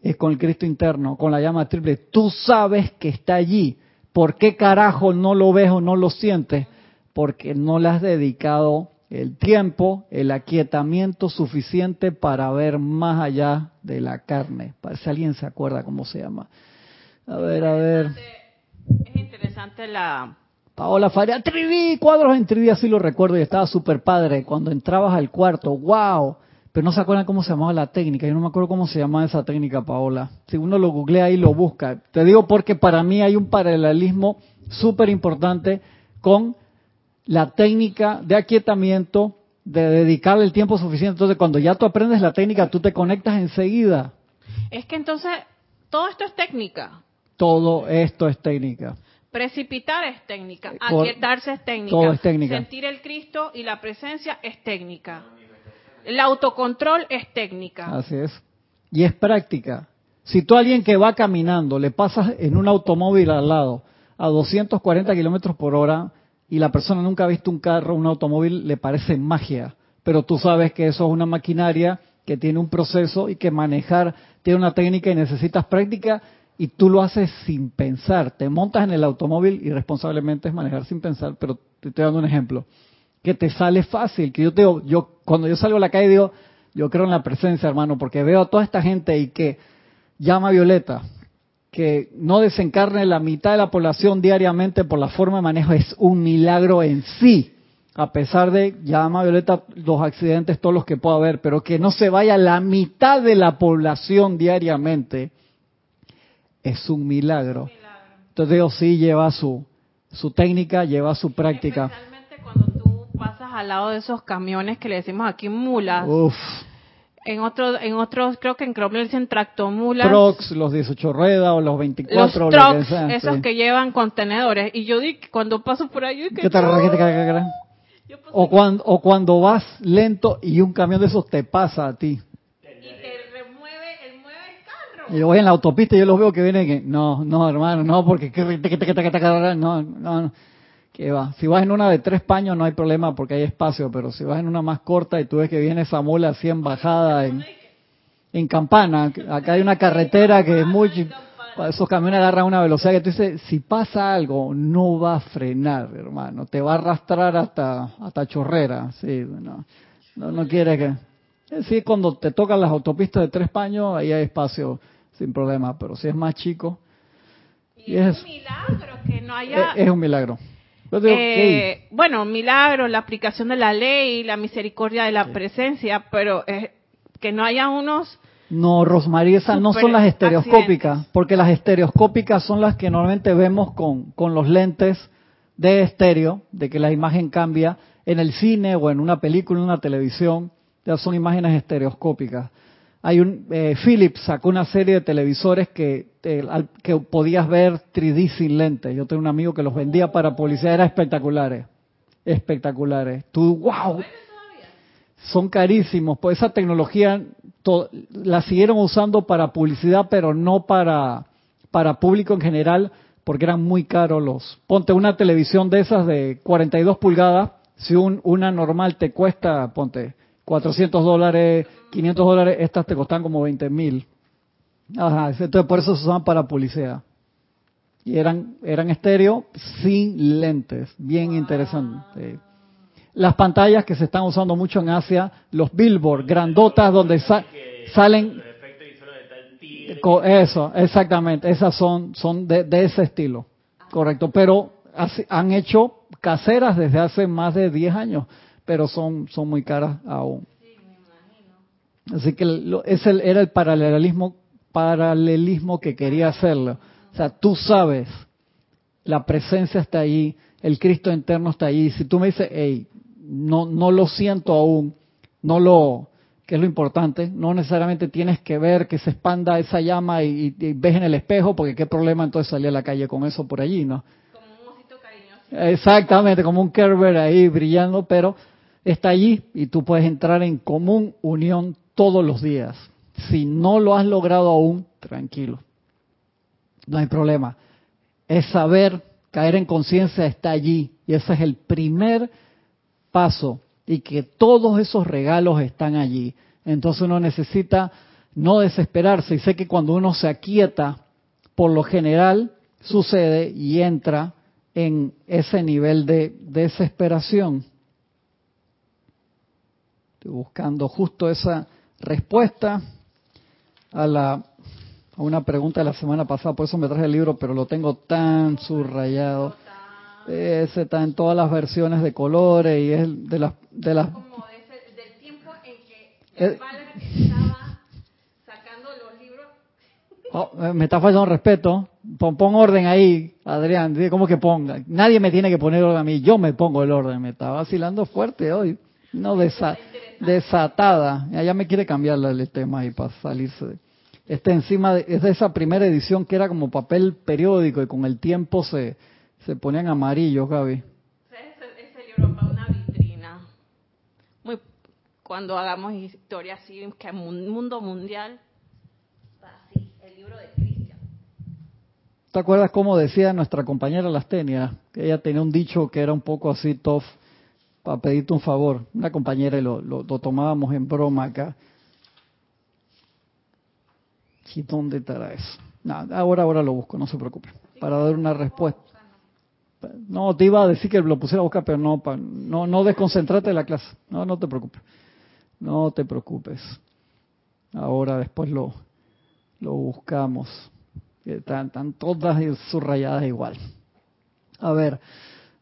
Speaker 1: es con el Cristo interno, con la llama triple. Tú sabes que está allí. ¿Por qué carajo no lo ves o no lo sientes? Porque no le has dedicado el tiempo, el aquietamiento suficiente para ver más allá de la carne. Si alguien se acuerda cómo se llama. A ver, a ver.
Speaker 2: Es interesante la...
Speaker 1: Paola Faria, 3D, cuadros en 3D, así lo recuerdo y estaba súper padre. Cuando entrabas al cuarto, wow pero no se acuerdan cómo se llamaba la técnica. Yo no me acuerdo cómo se llamaba esa técnica, Paola. Si uno lo googlea y lo busca. Te digo porque para mí hay un paralelismo súper importante con la técnica de aquietamiento, de dedicarle el tiempo suficiente. Entonces, cuando ya tú aprendes la técnica, tú te conectas enseguida.
Speaker 2: Es que entonces, todo esto es técnica.
Speaker 1: Todo esto es técnica.
Speaker 2: Precipitar es técnica, aquietarse es técnica,
Speaker 1: todo es técnica.
Speaker 2: sentir el Cristo y la presencia es técnica. El autocontrol es técnica.
Speaker 1: Así es. Y es práctica. Si tú a alguien que va caminando le pasas en un automóvil al lado a 240 kilómetros por hora y la persona nunca ha visto un carro, un automóvil, le parece magia. Pero tú sabes que eso es una maquinaria que tiene un proceso y que manejar tiene una técnica y necesitas práctica y tú lo haces sin pensar. Te montas en el automóvil y responsablemente es manejar sin pensar, pero te estoy dando un ejemplo que te sale fácil, que yo te yo cuando yo salgo a la calle digo, yo creo en la presencia, hermano, porque veo a toda esta gente y que llama a Violeta, que no desencarne la mitad de la población diariamente por la forma de manejo es un milagro en sí. A pesar de, llama a Violeta, los accidentes, todos los que pueda haber, pero que no se vaya la mitad de la población diariamente, es un milagro. Entonces Dios sí lleva su, su técnica, lleva su práctica
Speaker 2: pasas al lado de esos camiones que le decimos aquí mulas. En otros, en otros, creo que en Colombia dicen tractomulas.
Speaker 1: Trucks, los 18 ruedas o los 24.
Speaker 2: Los trucks, esos que llevan contenedores. Y yo digo, cuando paso por ahí, ¿qué te
Speaker 1: o cuando, o cuando vas lento y un camión de esos te pasa a ti.
Speaker 2: Y te remueve, el mueve el carro.
Speaker 1: Y yo voy en la autopista y yo los veo que vienen que, no, no, hermano, no, porque, no, no. Que va. Si vas en una de tres paños no hay problema porque hay espacio, pero si vas en una más corta y tú ves que viene esa mula así en bajada en, en campana, acá hay una carretera que es muy... Esos camiones agarran una velocidad que tú dices, si pasa algo, no va a frenar, hermano. Te va a arrastrar hasta, hasta chorrera. Sí, no, no, no quiere que... Sí, cuando te tocan las autopistas de tres paños, ahí hay espacio sin problema, pero si es más chico...
Speaker 2: Y, es, un milagro que no haya...
Speaker 1: es un milagro.
Speaker 2: Eh, bueno, milagro, la aplicación de la ley, la misericordia de la presencia, pero que no haya unos...
Speaker 1: No, Rosmarie, esas no son las estereoscópicas, porque las estereoscópicas son las que normalmente vemos con, con los lentes de estéreo, de que la imagen cambia. en el cine o en una película, en una televisión, ya son imágenes estereoscópicas. Hay un eh, Philips sacó una serie de televisores que que podías ver 3D sin lentes. Yo tengo un amigo que los vendía para publicidad, eran espectaculares, espectaculares. Tú, wow, son carísimos. Pues esa tecnología la siguieron usando para publicidad, pero no para para público en general, porque eran muy caros los. Ponte una televisión de esas de 42 pulgadas, si un, una normal te cuesta, ponte 400 dólares, 500 dólares, estas te costan como 20 mil. Ajá, entonces por eso se usaban para publicidad. Y eran, eran estéreo sin lentes, bien interesante. Las pantallas que se están usando mucho en Asia, los billboard, grandotas donde salen... Eso, exactamente, esas son, son de, de ese estilo, correcto. Pero han hecho caseras desde hace más de 10 años pero son, son muy caras aún. Así que ese era el paralelismo, paralelismo que quería hacerlo. O sea, tú sabes, la presencia está ahí, el Cristo interno está ahí. Si tú me dices, hey, no, no lo siento aún, no lo, que es lo importante, no necesariamente tienes que ver que se expanda esa llama y, ves en el espejo, porque qué problema entonces salir a la calle con eso por allí, ¿no? Como un osito cariñoso. Exactamente, como un Kerber ahí brillando, pero está allí y tú puedes entrar en común unión todos los días. Si no lo has logrado aún, tranquilo. No hay problema. Es saber, caer en conciencia está allí. Y ese es el primer paso. Y que todos esos regalos están allí. Entonces uno necesita no desesperarse. Y sé que cuando uno se aquieta, por lo general sucede y entra en ese nivel de desesperación buscando justo esa respuesta a la a una pregunta de la semana pasada, por eso me traje el libro, pero lo tengo tan subrayado. Ese está en todas las versiones de colores y es de las de las como del tiempo en que el padre estaba sacando los libros. Oh, eh, me está fallando respeto. Pon, pon, orden ahí, Adrián. ¿Cómo que ponga? Nadie me tiene que poner orden a mí. Yo me pongo el orden. Me está vacilando fuerte hoy. No de esa desatada. Ya me quiere cambiar el tema ahí para salirse. Este encima de, es de esa primera edición que era como papel periódico y con el tiempo se, se ponían amarillos, Gaby.
Speaker 2: Ese, libro para una vitrina. Muy, cuando hagamos historia así, que mundo mundial, así, el libro de Cristian.
Speaker 1: ¿Te acuerdas cómo decía nuestra compañera Lastenia? Que ella tenía un dicho que era un poco así tough para pedirte un favor. Una compañera y lo, tomábamos en broma acá. ¿Y dónde estará eso? ahora, ahora lo busco, no se preocupe. Para dar una respuesta. No, te iba a decir que lo pusiera a buscar, pero no, no, no desconcentrate de la clase. No, no te preocupes. No te preocupes. Ahora después lo, lo buscamos. Están, están todas subrayadas igual. A ver,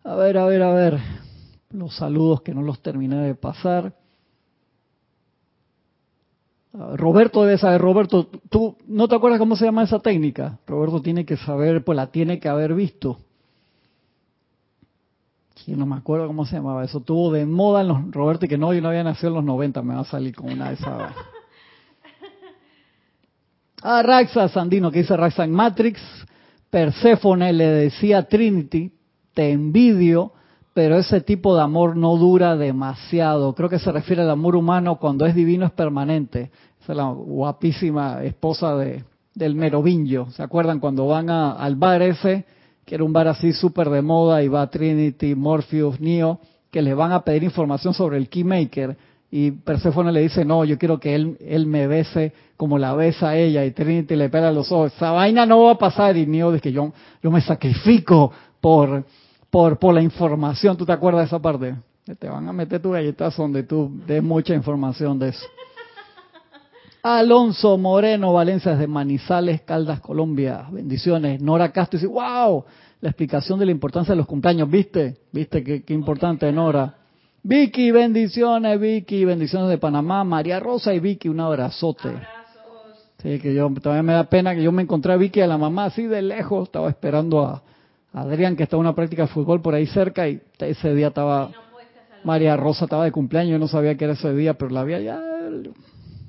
Speaker 1: a ver, a ver, a ver los saludos que no los terminé de pasar. Ah, Roberto debe saber, Roberto, ¿tú no te acuerdas cómo se llama esa técnica? Roberto tiene que saber, pues la tiene que haber visto. Sí, no me acuerdo cómo se llamaba eso. Tuvo de moda en los, Roberto, y que no, yo no había nacido en los 90, me va a salir con una de esas. Ah, Raxa Sandino, que dice Raxa en Matrix, Perséfone le decía a Trinity, te envidio pero ese tipo de amor no dura demasiado. Creo que se refiere al amor humano cuando es divino es permanente. Esa es la guapísima esposa de, del Merovingio. ¿Se acuerdan cuando van al bar ese, que era un bar así súper de moda, y va Trinity, Morpheus, Neo, que le van a pedir información sobre el Keymaker? Y Persephone le dice, no, yo quiero que él, él me bese como la besa a ella. Y Trinity le pega los ojos. Esa vaina no va a pasar. Y Neo dice que yo, yo me sacrifico por por, por la información. ¿Tú te acuerdas de esa parte? Te van a meter tu galletas donde tú des mucha información de eso. Alonso Moreno Valencia desde Manizales, Caldas, Colombia. Bendiciones. Nora Castro dice, wow, la explicación de la importancia de los cumpleaños. ¿Viste? ¿Viste qué, qué importante, Nora? Vicky, bendiciones, Vicky, bendiciones de Panamá. María Rosa y Vicky, un abrazote. Abrazos. Sí, que yo, todavía me da pena que yo me encontré a Vicky a la mamá así de lejos. Estaba esperando a, Adrián, que está en una práctica de fútbol por ahí cerca y ese día estaba... María Rosa estaba de cumpleaños, yo no sabía que era ese día, pero la había ya.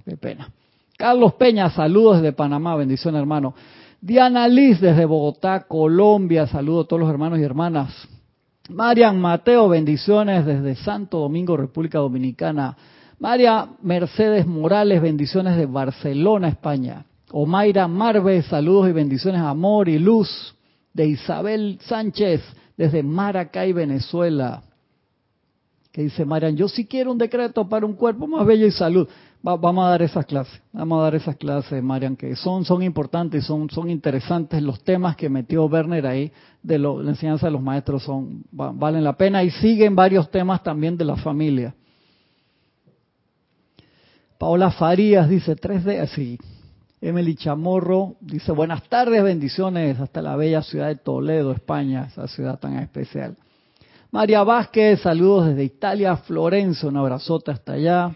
Speaker 1: Qué pena. Carlos Peña, saludos desde Panamá, bendición hermano. Diana Liz desde Bogotá, Colombia, saludos a todos los hermanos y hermanas. Marian Mateo, bendiciones desde Santo Domingo, República Dominicana. María Mercedes Morales, bendiciones de Barcelona, España. Omaira Marve, saludos y bendiciones, amor y luz de Isabel Sánchez desde Maracay, Venezuela. Que dice Marian, yo sí quiero un decreto para un cuerpo más bello y salud. vamos a dar esas clases, vamos a dar esas clases, Marian, que son, son importantes, son, son interesantes. Los temas que metió Werner ahí de la enseñanza de los maestros son, valen la pena y siguen varios temas también de la familia. Paola Farías dice 3D, así. Emily Chamorro dice buenas tardes, bendiciones hasta la bella ciudad de Toledo, España, esa ciudad tan especial. María Vázquez, saludos desde Italia, Florencia, un abrazote hasta allá.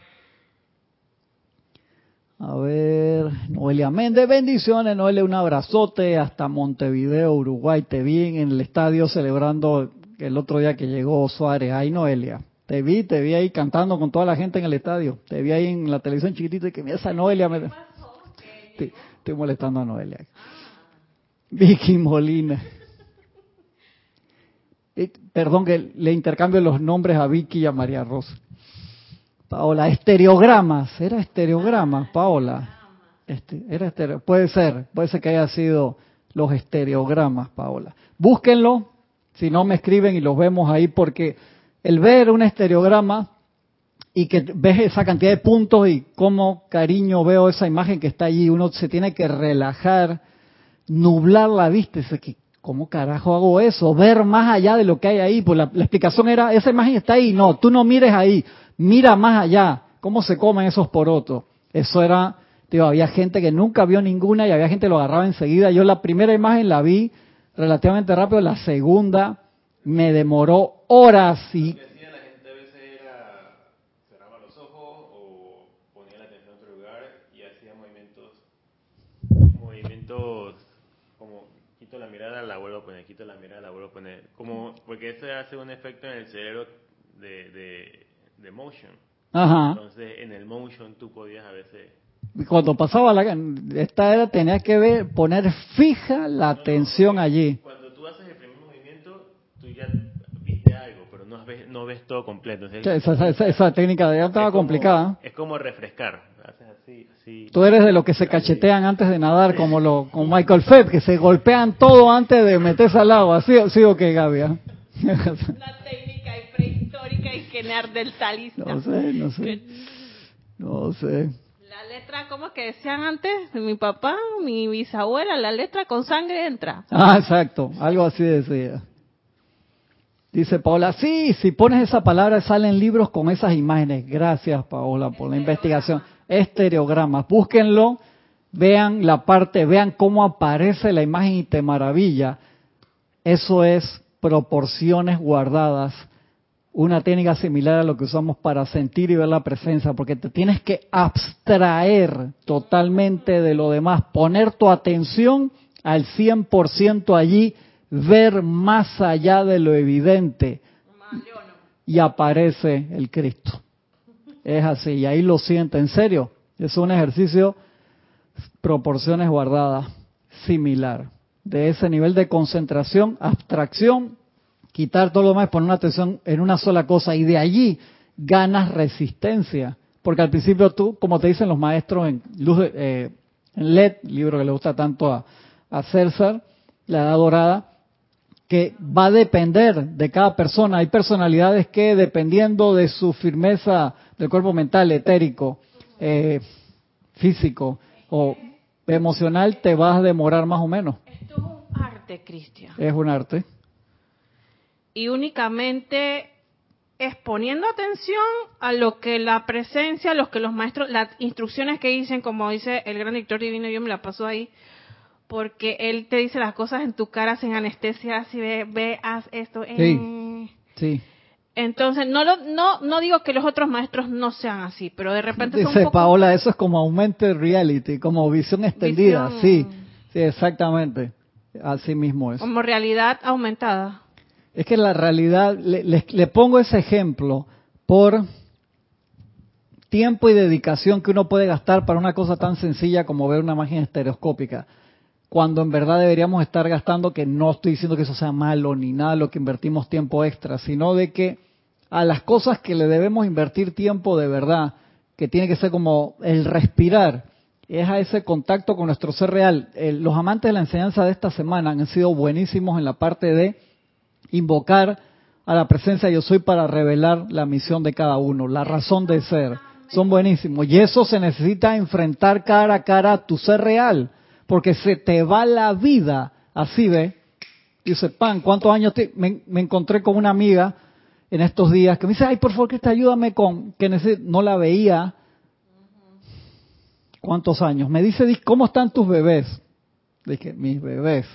Speaker 1: A ver, Noelia Méndez, bendiciones, Noelia, un abrazote hasta Montevideo, Uruguay. Te vi en el estadio celebrando el otro día que llegó Suárez. Ay, Noelia, te vi, te vi ahí cantando con toda la gente en el estadio. Te vi ahí en la televisión chiquitita y que mira esa Noelia. Me... Estoy, molestando a Noelia. Vicky Molina. Perdón que le intercambio los nombres a Vicky y a María Rosa. Paola, estereogramas, era estereogramas, Paola. Este, era puede ser, puede ser que haya sido los estereogramas, Paola. Búsquenlo, si no me escriben y los vemos ahí, porque el ver un estereograma y que ves esa cantidad de puntos y cómo cariño veo esa imagen que está allí, uno se tiene que relajar, nublar la vista, dice que ¿cómo carajo hago eso? Ver más allá de lo que hay ahí, pues la, explicación era, esa imagen está ahí, no, tú no mires ahí, mira más allá, cómo se comen esos porotos. Eso era, digo, había gente que nunca vio ninguna y había gente que lo agarraba enseguida. Yo la primera imagen la vi relativamente rápido, la segunda me demoró horas y
Speaker 3: la mirada, la vuelvo a poner, quito la mirada, la vuelvo a poner. Como, porque eso hace un efecto en el cerebro de, de, motion. Ajá. Entonces, en el motion tú podías a veces...
Speaker 1: Cuando pasaba la... Esta era, tenías que ver, poner fija la atención allí.
Speaker 3: Cuando tú haces el primer movimiento, tú ya viste algo, pero no ves, no ves todo completo.
Speaker 1: esa, esa, técnica ya estaba complicada.
Speaker 3: Es como refrescar.
Speaker 1: Tú eres de los que se cachetean antes de nadar, como lo con Michael Phelps, que se golpean todo antes de meterse al agua. ¿Sí, sí o qué, Gaby?
Speaker 2: Una técnica prehistórica y genial del talista.
Speaker 1: No sé, no sé. No sé.
Speaker 2: La letra, ¿cómo que decían antes? Mi papá, mi bisabuela, la letra con sangre entra.
Speaker 1: Ah, exacto. Algo así decía. Dice Paola, sí, si pones esa palabra salen libros con esas imágenes. Gracias, Paola, por la investigación estereogramas. Búsquenlo, vean la parte, vean cómo aparece la imagen y te maravilla. Eso es proporciones guardadas, una técnica similar a lo que usamos para sentir y ver la presencia, porque te tienes que abstraer totalmente de lo demás, poner tu atención al 100% allí, ver más allá de lo evidente y aparece el Cristo. Es así, y ahí lo siente, en serio. Es un ejercicio, proporciones guardadas, similar. De ese nivel de concentración, abstracción, quitar todo lo demás, poner una atención en una sola cosa, y de allí ganas resistencia. Porque al principio tú, como te dicen los maestros en, luz, eh, en LED, libro que le gusta tanto a, a César, la edad dorada, que va a depender de cada persona. Hay personalidades que dependiendo de su firmeza del cuerpo mental, etérico, eh, físico o emocional, te vas a demorar más o menos.
Speaker 2: Esto es un arte, Cristian.
Speaker 1: Es un arte.
Speaker 2: Y únicamente es poniendo atención a lo que la presencia, los que los maestros, las instrucciones que dicen, como dice el gran dictor divino, yo me la paso ahí, porque él te dice las cosas en tu cara sin anestesia, así ve, ve haz esto.
Speaker 1: Sí, sí.
Speaker 2: Entonces, no, no, no digo que los otros maestros no sean así, pero de repente
Speaker 1: Dice son Paola, eso es como augmented reality, como visión extendida, sí, sí, exactamente, así mismo es.
Speaker 2: Como realidad aumentada.
Speaker 1: Es que la realidad, le, le pongo ese ejemplo por tiempo y dedicación que uno puede gastar para una cosa tan sencilla como ver una imagen estereoscópica, cuando en verdad deberíamos estar gastando, que no estoy diciendo que eso sea malo ni nada lo que invertimos tiempo extra, sino de que a las cosas que le debemos invertir tiempo de verdad, que tiene que ser como el respirar, es a ese contacto con nuestro ser real. los amantes de la enseñanza de esta semana han sido buenísimos en la parte de invocar a la presencia yo soy para revelar la misión de cada uno, la razón de ser son buenísimos. Y eso se necesita enfrentar cara a cara a tu ser real, porque se te va la vida así, ¿ve? Dice, pan, ¿cuántos años te... me, encontré con una amiga en estos días que me dice, ay, por favor, que te ayúdame con, que no la veía. ¿Cuántos años? Me dice, ¿cómo están tus bebés? Dije, mis bebés.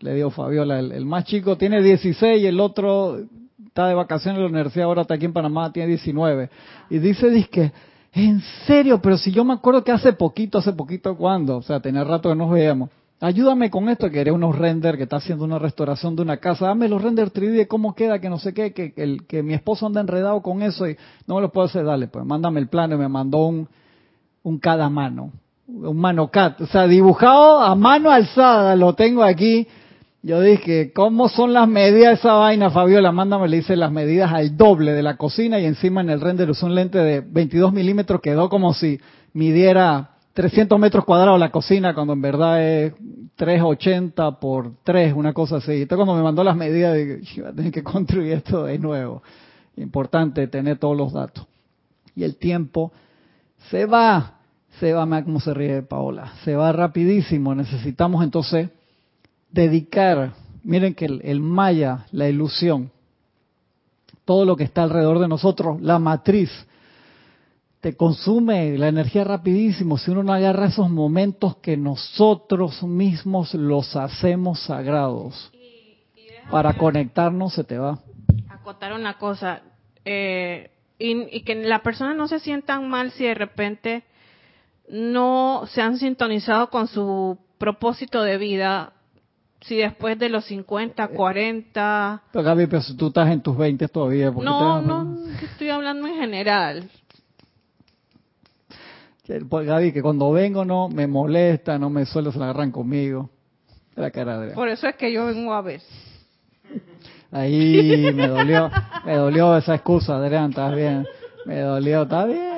Speaker 1: Le digo Fabiola, el, el más chico tiene 16 y el otro está de vacaciones en la universidad, ahora está aquí en Panamá, tiene 19. Y dice, dice, en serio, pero si yo me acuerdo que hace poquito, hace poquito, ¿cuándo? O sea, tenía rato que nos veíamos. Ayúdame con esto, que quería unos render, que está haciendo una restauración de una casa. Dame los render 3D, cómo queda, que no sé qué, que, que mi esposo anda enredado con eso y no me lo puedo hacer. Dale, pues mándame el plano y me mandó un, un cada mano, un manocat. O sea, dibujado a mano alzada, lo tengo aquí yo dije, ¿cómo son las medidas esa vaina, Fabiola? Mándame, le hice las medidas al doble de la cocina y encima en el render usé un lente de 22 milímetros, quedó como si midiera 300 metros cuadrados la cocina, cuando en verdad es 380 por 3, una cosa así. Entonces cuando me mandó las medidas, dije, iba a tener que construir esto de nuevo. Importante tener todos los datos. Y el tiempo se va, se va, mira cómo se ríe Paola, se va rapidísimo. Necesitamos entonces dedicar, miren que el, maya, la ilusión, todo lo que está alrededor de nosotros, la matriz, te consume la energía rapidísimo si uno no agarra esos momentos que nosotros mismos los hacemos sagrados. Para conectarnos se te va.
Speaker 2: Acotar una cosa, eh, y, y, que la persona no se sientan mal si de repente no se han sintonizado con su propósito de vida si después de los 50, 40...
Speaker 1: Pero Gaby, pero tú estás en tus 20 todavía.
Speaker 2: No, no, estoy hablando en general.
Speaker 1: Gaby, que cuando vengo no me molesta, no me suelo se la agarran conmigo. La cara de...
Speaker 2: Por eso es que yo vengo a ver.
Speaker 1: Ahí me dolió, me dolió esa excusa, Adrián, estás bien. Me dolió, está bien.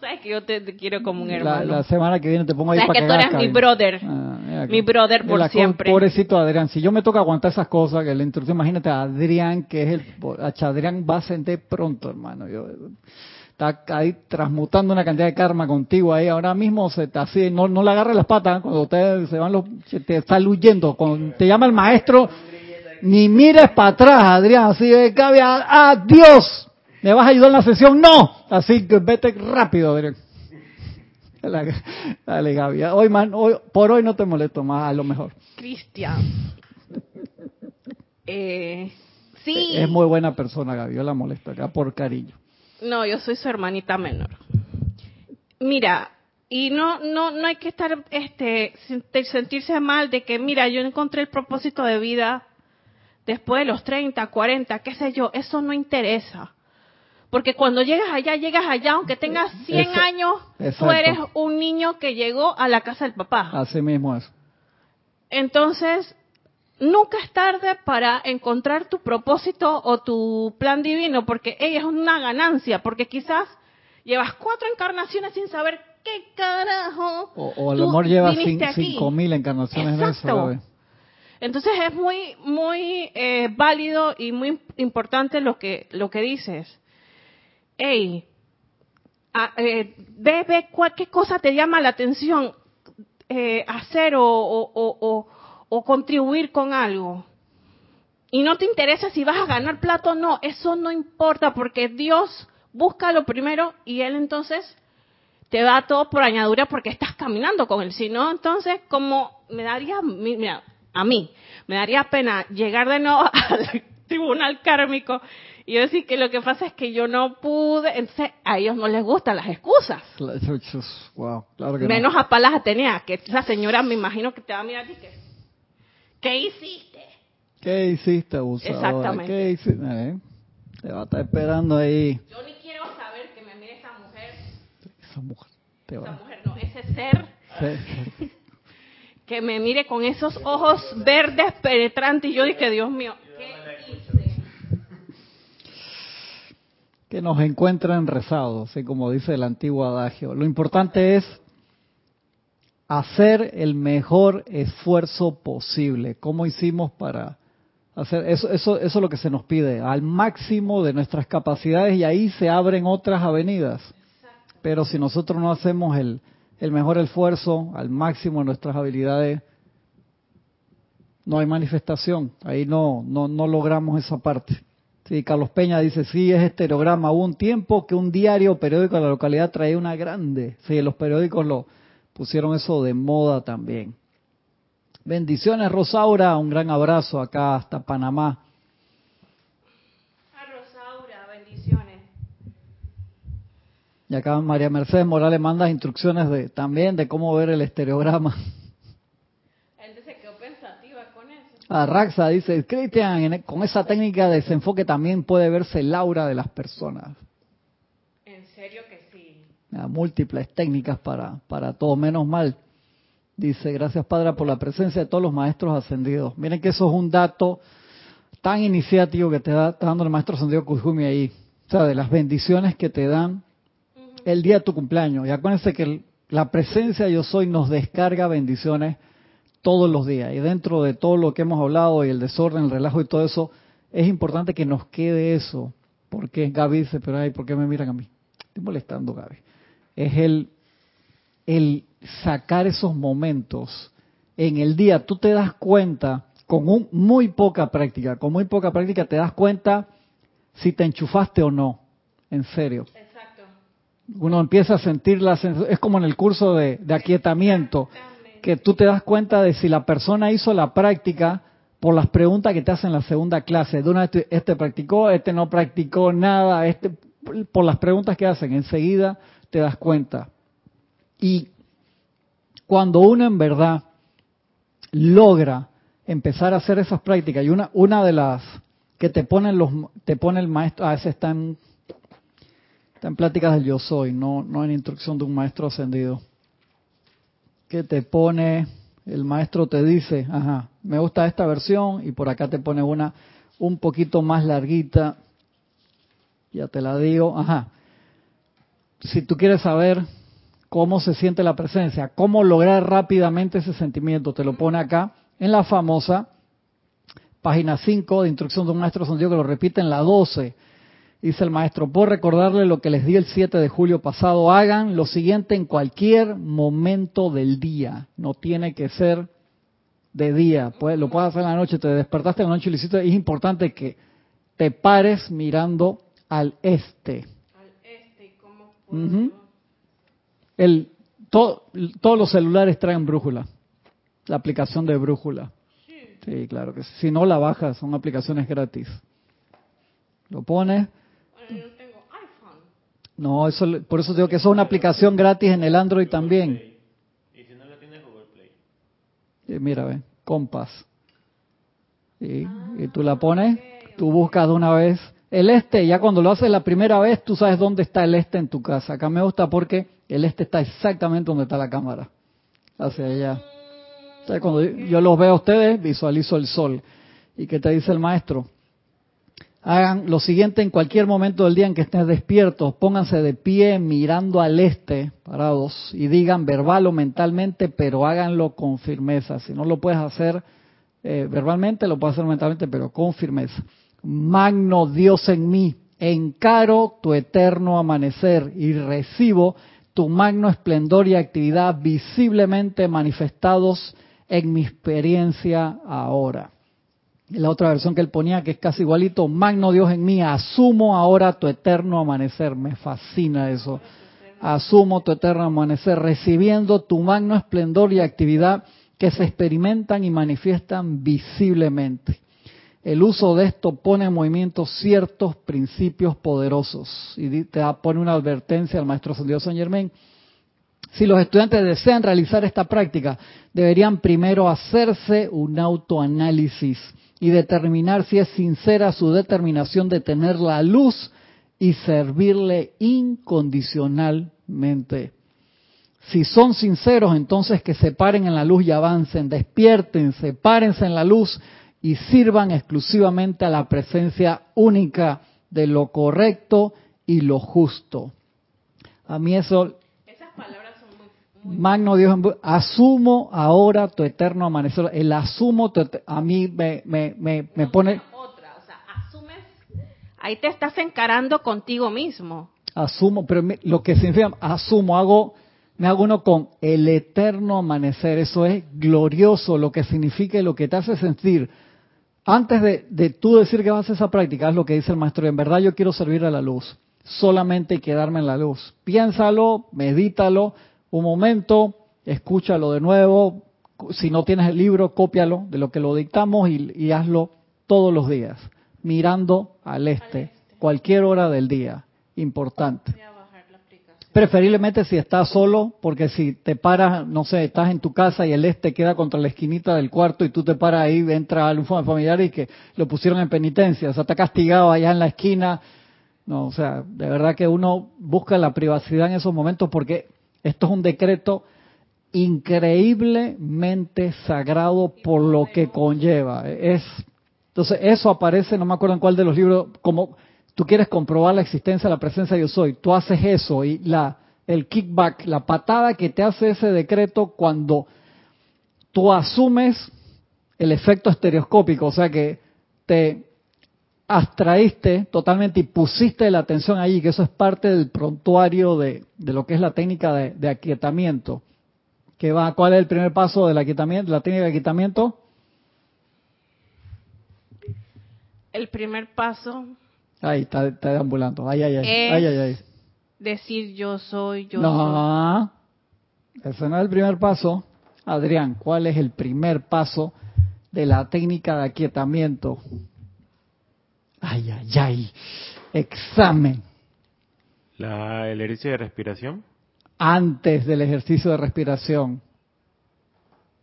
Speaker 2: Sabes que yo te, quiero como un hermano.
Speaker 1: La, semana que viene te pongo ahí
Speaker 2: para que, tú eres mi brother. Ah, mi brother por siempre.
Speaker 1: Pobrecito Adrián, si yo me toca aguantar esas cosas, que le introducción, imagínate a Adrián, que es el... Adrián va a sentir pronto, hermano. Yo, está ahí transmutando una cantidad de karma contigo ahí. Ahora mismo se te así, no, no le agarre las patas cuando ustedes se van los, te está huyendo. Cuando te llama el maestro, ni mires para atrás, Adrián, así de cabe, adiós. ¿Me vas a ayudar en la sesión? No. Así que vete rápido. Dale, dale Gaby. Hoy, man, hoy, por hoy no te molesto más, a lo mejor.
Speaker 2: Cristian. Eh, sí.
Speaker 1: Es muy buena persona, Gaby. Yo la molesto acá por cariño.
Speaker 2: No, yo soy su hermanita menor. Mira, y no no no hay que estar este sentirse mal de que mira, yo encontré el propósito de vida después de los 30, 40, qué sé yo, eso no interesa. Porque cuando llegas allá, llegas allá, aunque tengas 100 años, tú eres un niño que llegó a la casa del papá.
Speaker 1: Así mismo es.
Speaker 2: Entonces, nunca es tarde para encontrar tu propósito o tu plan divino, porque ella es una ganancia, porque quizás llevas cuatro encarnaciones sin saber qué carajo.
Speaker 1: O, a lo mejor llevas cinco mil encarnaciones en eso.
Speaker 2: Entonces es muy, muy eh, válido y muy importante lo que, lo que dices hey, eh, ve, cualquier cosa te llama la atención eh, hacer o, contribuir con algo. Y no te interesa si vas a ganar plato o no, eso no importa porque Dios busca lo primero y Él entonces te da todo por añadura porque estás caminando con Él. Si no, entonces como me daría, a mí, me daría pena llegar de nuevo al tribunal kármico y yo decía que lo que pasa es que yo no pude, entonces a ellos no les gustan las excusas. Menos a Palas tenía que esa señora me imagino que te va a mirar y que, ¿qué hiciste?
Speaker 1: ¿Qué hiciste, abusadora?
Speaker 2: Exactamente.
Speaker 1: ¿Qué hiciste? Eh, Te va a estar esperando ahí.
Speaker 2: Yo ni quiero saber que me mire esa mujer.
Speaker 1: Esa mujer.
Speaker 2: Esa mujer no, ese ser. que me mire con esos ojos verdes penetrantes y yo dije, Dios mío, ¿qué hice?
Speaker 1: Que nos encuentren rezados, así como dice el antiguo adagio. Lo importante es hacer el mejor esfuerzo posible. ¿Cómo hicimos para hacer eso? Eso, eso es lo que se nos pide, al máximo de nuestras capacidades y ahí se abren otras avenidas. Pero si nosotros no hacemos el, el mejor esfuerzo al máximo de nuestras habilidades, no hay manifestación. Ahí no, no, no logramos esa parte. Sí, Carlos Peña dice, sí, es estereograma. Hubo un tiempo que un diario periódico de la localidad traía una grande. Sí, los periódicos lo, pusieron eso de moda también. Bendiciones, Rosaura, un gran abrazo acá hasta Panamá.
Speaker 2: A Rosaura, bendiciones.
Speaker 1: Y acá María Mercedes Morales manda instrucciones de, también de cómo ver el estereograma.
Speaker 2: Entonces quedó pensativa
Speaker 1: A Raxa dice, Cristian, con esa técnica de desenfoque también puede verse el aura de las personas múltiples técnicas para, para todo, menos mal. Dice, gracias Padre por la presencia de todos los maestros ascendidos. Miren que eso es un dato tan iniciativo que te da dando el maestro ascendido Kuzumi ahí. O sea, de las bendiciones que te dan el día de tu cumpleaños. Y acuérdense que la presencia yo soy nos descarga bendiciones todos los días. Y dentro de todo lo que hemos hablado y el desorden, el relajo y todo eso, es importante que nos quede eso. Porque Gaby dice, pero ay, ¿por qué me miran a mí? Estoy molestando, Gaby es el, el sacar esos momentos en el día. Tú te das cuenta, con un, muy poca práctica, con muy poca práctica te das cuenta si te enchufaste o no, en serio. Exacto. Uno empieza a sentir la es como en el curso de, de aquietamiento, que tú te das cuenta de si la persona hizo la práctica por las preguntas que te hacen en la segunda clase. De una vez este practicó, este no practicó nada, este por las preguntas que hacen, enseguida te das cuenta. Y cuando uno en verdad logra empezar a hacer esas prácticas, y una, una de las que te ponen los te pone el maestro, a veces está en, está en pláticas del yo soy, no en instrucción de un maestro ascendido, que te pone, el maestro te dice, ajá, me gusta esta versión, y por acá te pone una un poquito más larguita, ya te la digo, ajá, si tú quieres saber cómo se siente la presencia, cómo lograr rápidamente ese sentimiento, te lo pone acá en la famosa página 5 de instrucción de un maestro sentido que lo repite en la 12. Dice el maestro, por recordarle lo que les di el 7 de julio pasado, hagan lo siguiente en cualquier momento del día, no tiene que ser de día, pues, lo puedes hacer en la noche, te despertaste en la noche y lo hiciste, es importante que te pares mirando al este el, todos los celulares traen brújula, la aplicación de brújula. Sí. claro que sí. Si no la bajas, son aplicaciones gratis. Lo pones. Bueno, yo tengo iPhone. No, eso, por eso digo que es una aplicación gratis en el Android también. Y si no la tienes, Google Play. mira, ve, Compass. y tú la pones, tú buscas de una vez el este, ya cuando lo haces la primera vez, tú sabes dónde está el este en tu casa. Acá me gusta porque el este está exactamente donde está la cámara, hacia allá. Entonces, cuando yo los veo a ustedes, visualizo el sol. ¿Y qué te dice el maestro? Hagan lo siguiente en cualquier momento del día en que estés despiertos, pónganse de pie mirando al este, parados, y digan verbal o mentalmente, pero háganlo con firmeza. Si no lo puedes hacer eh, verbalmente, lo puedes hacer mentalmente, pero con firmeza. Magno Dios en mí, encaro tu eterno amanecer y recibo tu magno esplendor y actividad visiblemente manifestados en mi experiencia ahora. La otra versión que él ponía, que es casi igualito, Magno Dios en mí, asumo ahora tu eterno amanecer. Me fascina eso. Asumo tu eterno amanecer, recibiendo tu magno esplendor y actividad que se experimentan y manifiestan visiblemente. El uso de esto pone en movimiento ciertos principios poderosos. Y te pone una advertencia al maestro Ascendido San Germain. Si los estudiantes desean realizar esta práctica, deberían primero hacerse un autoanálisis y determinar si es sincera su determinación de tener la luz y servirle incondicionalmente. Si son sinceros, entonces que se paren en la luz y avancen, despierten, sepárense en la luz y sirvan exclusivamente a la presencia única de lo correcto y lo justo. A mí eso... Esas palabras son muy... Magno Dios, asumo ahora tu eterno amanecer. El asumo a mí me, me, me, pone... Otra, o sea,
Speaker 2: asumes... Ahí te estás encarando contigo mismo.
Speaker 1: Asumo, pero lo que significa asumo, hago me hago uno con el eterno amanecer. Eso es glorioso, lo que significa y lo que te hace sentir. Antes de, de tú decir que vas a hacer esa práctica, es lo que dice el maestro. En verdad yo quiero servir a la luz. Solamente quedarme en la luz. Piénsalo, medítalo, un momento, escúchalo de nuevo. Si no tienes el libro, cópialo de lo que lo dictamos y, y hazlo todos los días, mirando al este, cualquier hora del día. Importante. Preferiblemente si estás solo, porque si te paras, no sé, estás en tu casa y el este queda contra la esquinita del cuarto y tú te paras ahí, entra algún familiar y que lo pusieron en penitencia, o sea, está castigado allá en la esquina. No, o sea, de verdad que uno busca la privacidad en esos momentos porque esto es un decreto increíblemente sagrado por lo que conlleva. Es, entonces, eso aparece, no me acuerdo en cuál de los libros, como tú quieres comprobar la existencia la presencia de yo soy, tú haces eso y la, el kickback, la patada que te hace ese decreto cuando tú asumes el efecto estereoscópico, o sea que te abstraíste totalmente y pusiste la atención allí, que eso es parte del prontuario de, lo que es la técnica de, aquietamiento. Que va, ¿Cuál es el primer paso del aquietamiento, la técnica de aquietamiento?
Speaker 2: El primer paso
Speaker 1: Ahí está, está deambulando. Ay, ay, ay. ay, ay, ay.
Speaker 2: Decir yo soy, yo
Speaker 1: no, Ese no es el primer paso. Adrián, ¿cuál es el primer paso de la técnica de aquietamiento? Ay, ay, ay. Examen.
Speaker 3: La, ¿El ejercicio de respiración?
Speaker 1: Antes del ejercicio de respiración.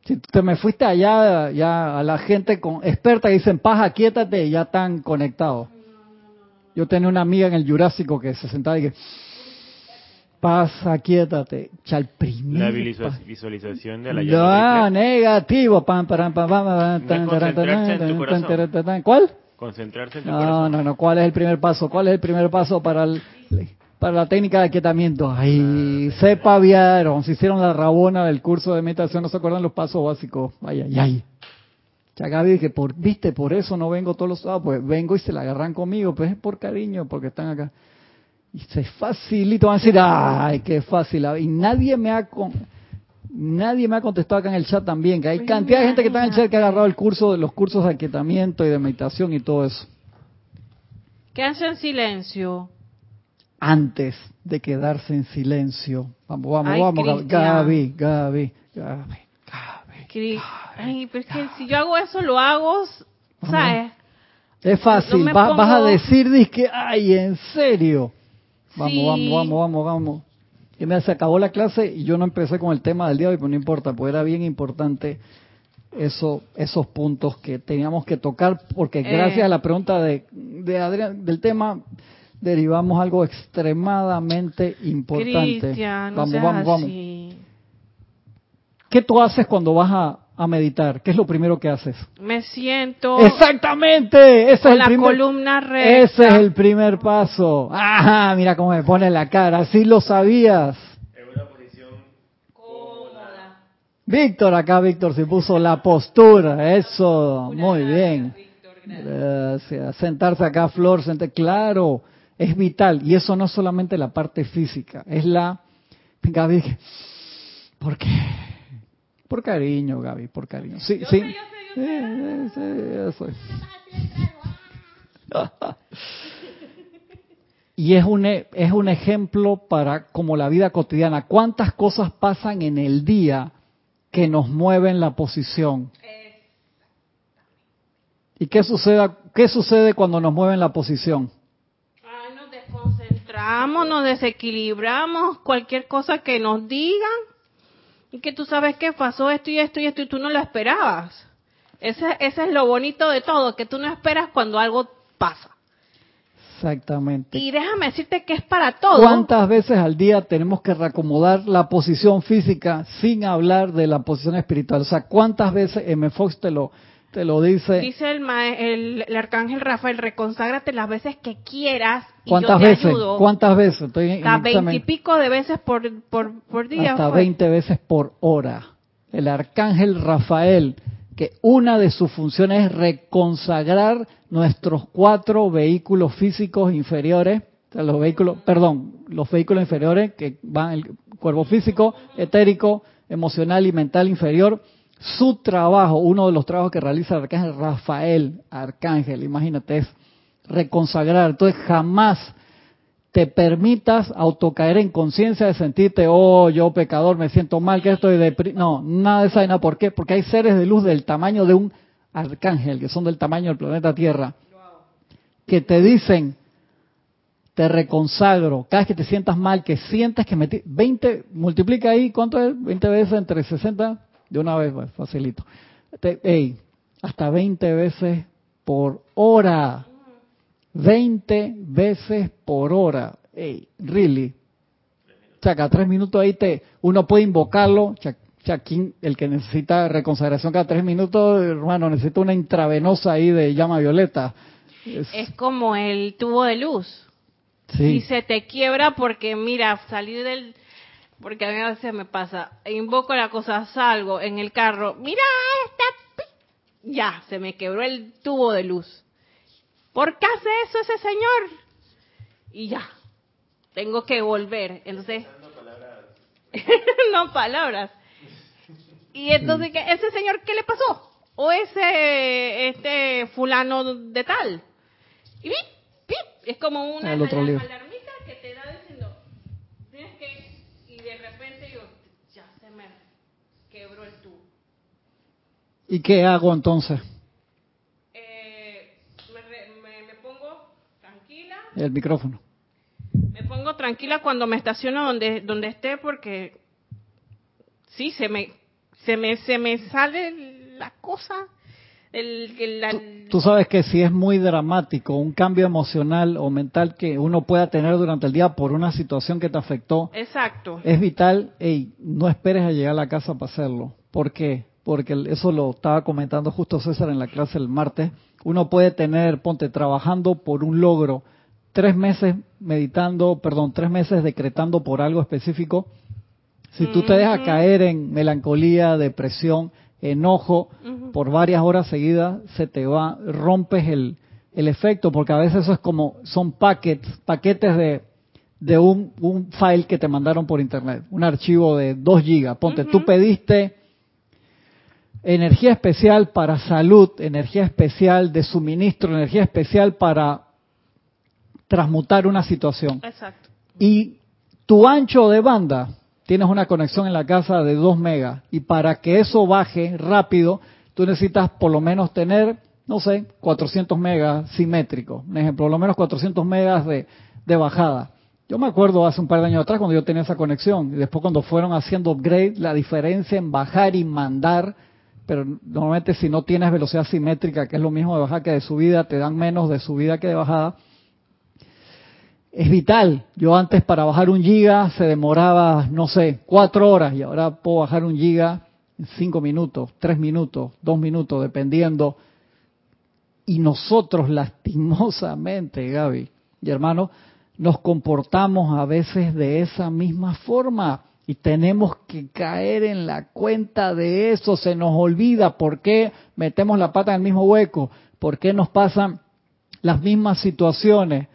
Speaker 1: Si te me fuiste allá, ya a la gente con experta que dicen, paja, quiétate, y ya están conectados. Yo tenía una amiga en el Jurásico que se sentaba y que pasa, quiétate.
Speaker 3: La visualización de la
Speaker 1: llama. No, negativo. Pam, pam, pam, ¿Cuál?
Speaker 3: Concentrarse en tu
Speaker 1: no, corazón. No, no, ¿Cuál es el primer paso? ¿Cuál es el primer paso para para la técnica de aquietamiento? Ay, se paviaron, se hicieron la rabona del curso de meditación, no se acuerdan los pasos básicos. Ay, ay, ay. Ya Gaby dije, por, viste, por eso no vengo todos los sábados, pues vengo y se la agarran conmigo, pues es por cariño, porque están acá. Y se facilito, van a decir, ay, qué fácil. Y nadie me ha nadie me ha contestado acá en el chat también, que hay pues cantidad de gente que está en el chat que ha agarrado el curso de los cursos de aquietamiento y de meditación y todo eso.
Speaker 2: Quédense en silencio.
Speaker 1: Antes de quedarse en silencio. Vamos, vamos, vamos, Gaby, Gaby, Gaby.
Speaker 2: Ay, pero es que si yo hago eso, lo hago, ¿sabes?
Speaker 1: Es fácil, vas a decir, que, ay, en serio. Vamos, vamos, vamos, vamos, vamos. Y me se acabó la clase y yo no empecé con el tema del día de hoy, pero no importa, pues era bien importante eso, esos puntos que teníamos que tocar, porque eh. gracias a la pregunta de, de Adrián, del tema, derivamos algo extremadamente importante. vamos, vamos, vamos. ¿Qué tú haces cuando vas a, meditar? ¿Qué es lo primero que haces?
Speaker 2: Me siento.
Speaker 1: Exactamente. Ese es el
Speaker 2: la
Speaker 1: primer,
Speaker 2: columna recta.
Speaker 1: Ese es el primer paso. Ajá, mira cómo me pone la cara. Así lo sabías.
Speaker 3: En una posición cómoda.
Speaker 1: Víctor, acá Víctor se puso la postura. Eso, muy bien. Gracias. Sentarse acá, Flor, sentarse. Claro, es vital. Y eso no es solamente la parte física, es la. Gaby, ¿por qué? Por cariño, Gaby, por cariño. Sí, sí. y es un, e, es un ejemplo para como la vida cotidiana. ¿Cuántas cosas pasan en el día que nos mueven la posición? ¿Y qué sucede, qué sucede cuando nos mueven la posición?
Speaker 2: Ay, nos desconcentramos, nos desequilibramos, cualquier cosa que nos digan y que tú sabes que pasó esto y esto y esto y tú no lo esperabas. Ese, ese es lo bonito de todo, que tú no esperas cuando algo pasa.
Speaker 1: Exactamente.
Speaker 2: Y déjame decirte que es para todo.
Speaker 1: ¿Cuántas veces al día tenemos que reacomodar la posición física sin hablar de la posición espiritual? O sea, ¿cuántas veces M. Fox te lo, te lo dice?
Speaker 2: Dice el, el, arcángel Rafael, reconságrate las veces que quieras.
Speaker 1: Y ¿Cuántas veces? ¿Cuántas veces? Estoy
Speaker 2: Hasta veintipico de veces por, por, por día.
Speaker 1: Hasta veinte veces por hora. El arcángel Rafael que una de sus funciones es reconsagrar nuestros cuatro vehículos físicos inferiores, los vehículos, perdón, los vehículos inferiores que van el cuerpo físico, etérico, emocional y mental inferior. Su trabajo, uno de los trabajos que realiza el arcángel Rafael, arcángel, imagínate, es reconsagrar. Entonces jamás te permitas autocaer en conciencia de sentirte, oh, yo pecador, me siento mal, que estoy de... No, nada de esa vaina. ¿Por qué? Porque hay seres de luz del tamaño de un arcángel, que son del tamaño del planeta Tierra, que te dicen, te reconsagro, cada vez que te sientas mal, que sientes que metí, 20, multiplica ahí, ¿cuánto es? 20 veces entre 60, de una vez, pues, facilito. Te, hasta 20 veces por hora 20 veces por hora. Hey, really. Cada tres minutos ahí te, uno puede invocarlo. Chaquín, el que necesita reconsagración cada tres minutos, hermano, necesita una intravenosa ahí de llama violeta.
Speaker 2: Es, como el tubo de luz. Sí. Y se te quiebra porque, mira, salir del... Porque a mí a veces me pasa, invoco la cosa, salgo en el carro, mira, esta... Ya, se me quebró el tubo de luz. ¿Por qué hace eso ese señor? Y ya, tengo que volver. Entonces, no palabras. Y entonces, ¿qué, ¿ese señor qué le pasó? O ese este fulano de tal. Y es como una te da diciendo, tienes que, y de repente yo, ya se me quebró el tubo.
Speaker 1: ¿Y qué hago entonces? El micrófono.
Speaker 2: Me pongo tranquila cuando me estaciono donde donde esté porque sí se me se me se me sale la cosa el,
Speaker 1: tú, sabes que si es muy dramático un cambio emocional o mental que uno pueda tener durante el día por una situación que te afectó
Speaker 2: exacto.
Speaker 1: es vital ey, no esperes a llegar a la casa para hacerlo ¿por qué? porque eso lo estaba comentando justo César en la clase el martes. Uno puede tener ponte trabajando por un logro tres meses meditando, perdón, tres meses decretando por algo específico, si tú te dejas caer en melancolía, depresión, enojo por varias horas seguidas, se te va, rompes el, el efecto, porque a veces eso es como, son paquetes, paquetes de, de un, un file que te mandaron por internet, un archivo de 2 gigas. Ponte, tú pediste energía especial para salud, energía especial de suministro, energía especial para transmutar una situación.
Speaker 2: Exacto.
Speaker 1: Y tu ancho de banda, tienes una conexión en la casa de 2 megas, y para que eso baje rápido, tú necesitas por lo menos tener, no sé, 400 megas simétricos. Un ejemplo, por lo menos 400 megas de, de bajada. Yo me acuerdo hace un par de años atrás cuando yo tenía esa conexión, y después cuando fueron haciendo upgrade, la diferencia en bajar y mandar, pero normalmente si no tienes velocidad simétrica, que es lo mismo de bajada que de subida, te dan menos de subida que de bajada, es vital. Yo antes para bajar un giga se demoraba, no sé, cuatro horas y ahora puedo bajar un giga en cinco minutos, tres minutos, dos minutos, dependiendo. Y nosotros lastimosamente, Gaby y hermano, nos comportamos a veces de esa misma forma y tenemos que caer en la cuenta de eso. Se nos olvida por qué metemos la pata en el mismo hueco, por qué nos pasan las mismas situaciones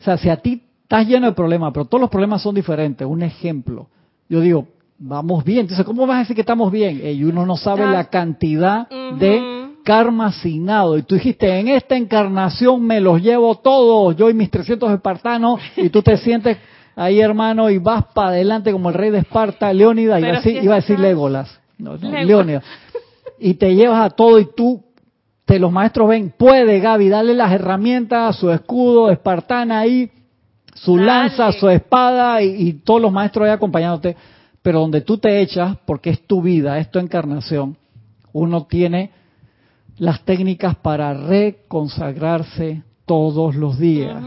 Speaker 1: o sea, si a ti estás lleno de problemas, pero todos los problemas son diferentes, un ejemplo, yo digo, vamos bien, entonces ¿cómo vas a decir que estamos bien? Y uno no sabe la cantidad de karma asignado. Y tú dijiste, en esta encarnación me los llevo todos, yo y mis 300 espartanos, y tú te sientes ahí, hermano, y vas para adelante como el rey de Esparta, Leónidas, iba, iba a decir Legolas, no, Leónidas, y te llevas a todo y tú te los maestros ven, puede Gaby, dale las herramientas, su escudo espartana ahí, su lanza, su espada y, todos los maestros ahí acompañándote. Pero donde tú te echas, porque es tu vida, es tu encarnación, uno tiene las técnicas para reconsagrarse todos los días.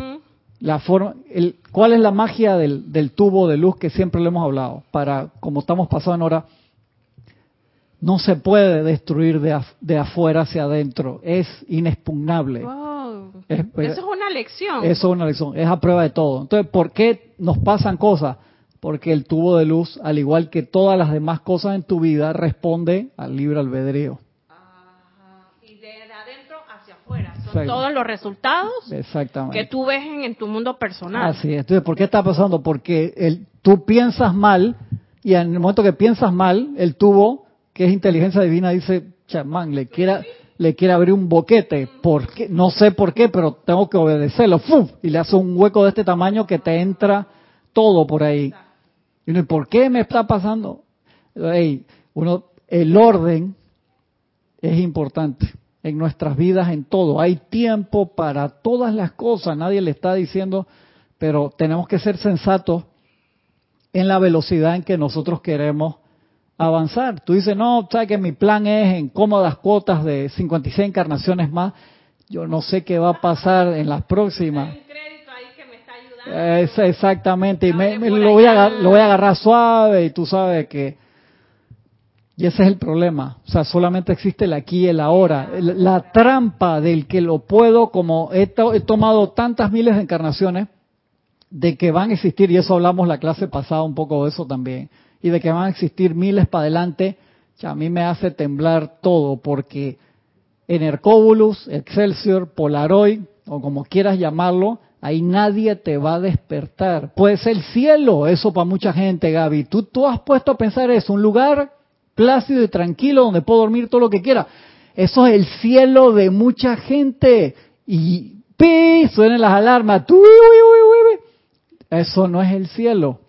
Speaker 1: La forma, el, ¿Cuál es la magia del, del, tubo de luz que siempre le hemos hablado? Para, como estamos pasando ahora, no se puede destruir de, de afuera hacia adentro, es inexpugnable.
Speaker 2: eso es una lección.
Speaker 1: Eso es una lección, es a prueba de todo. Entonces, ¿por qué nos pasan cosas? Porque el tubo de luz, al igual que todas las demás cosas en tu vida, responde al libre albedrío.
Speaker 2: Y de adentro hacia afuera. Son todos los resultados que tú ves en, tu mundo personal.
Speaker 1: Así es. Entonces, ¿por qué está pasando? Porque el, tú piensas mal y en el momento que piensas mal, el tubo que es inteligencia divina, dice, chamán, le quiera, le quiere abrir un boquete, porque no sé por qué, pero tengo que obedecerlo, y le hace un hueco de este tamaño que te entra todo por ahí. Y uno, ¿por qué me está pasando? uno, el orden es importante en nuestras vidas, en todo. Hay tiempo para todas las cosas, nadie le está diciendo, pero tenemos que ser sensatos en la velocidad en que nosotros queremos avanzar. Tú dices, no, sabes que mi plan es en cómodas cuotas de 56 encarnaciones más. Yo no sé qué va a pasar en las próximas. Es exactamente, y me, lo, voy a, lo voy a agarrar suave y tú sabes que... Y ese es el problema. O sea, solamente existe el aquí y el ahora. La trampa del que lo puedo, como he, he tomado tantas miles de encarnaciones, de que van a existir, y eso hablamos la clase pasada un poco de eso también, y de que van a existir miles para adelante, a mí me hace temblar todo, porque en Hercóbulus, Excelsior, Polaroid, o como quieras llamarlo, ahí nadie te va a despertar. Puede ser el cielo, eso para mucha gente, Gaby. Tú, tú has puesto a pensar eso, un lugar plácido y tranquilo donde puedo dormir todo lo que quiera. Eso es el cielo de mucha gente. Y pi, las alarmas. Eso no es el cielo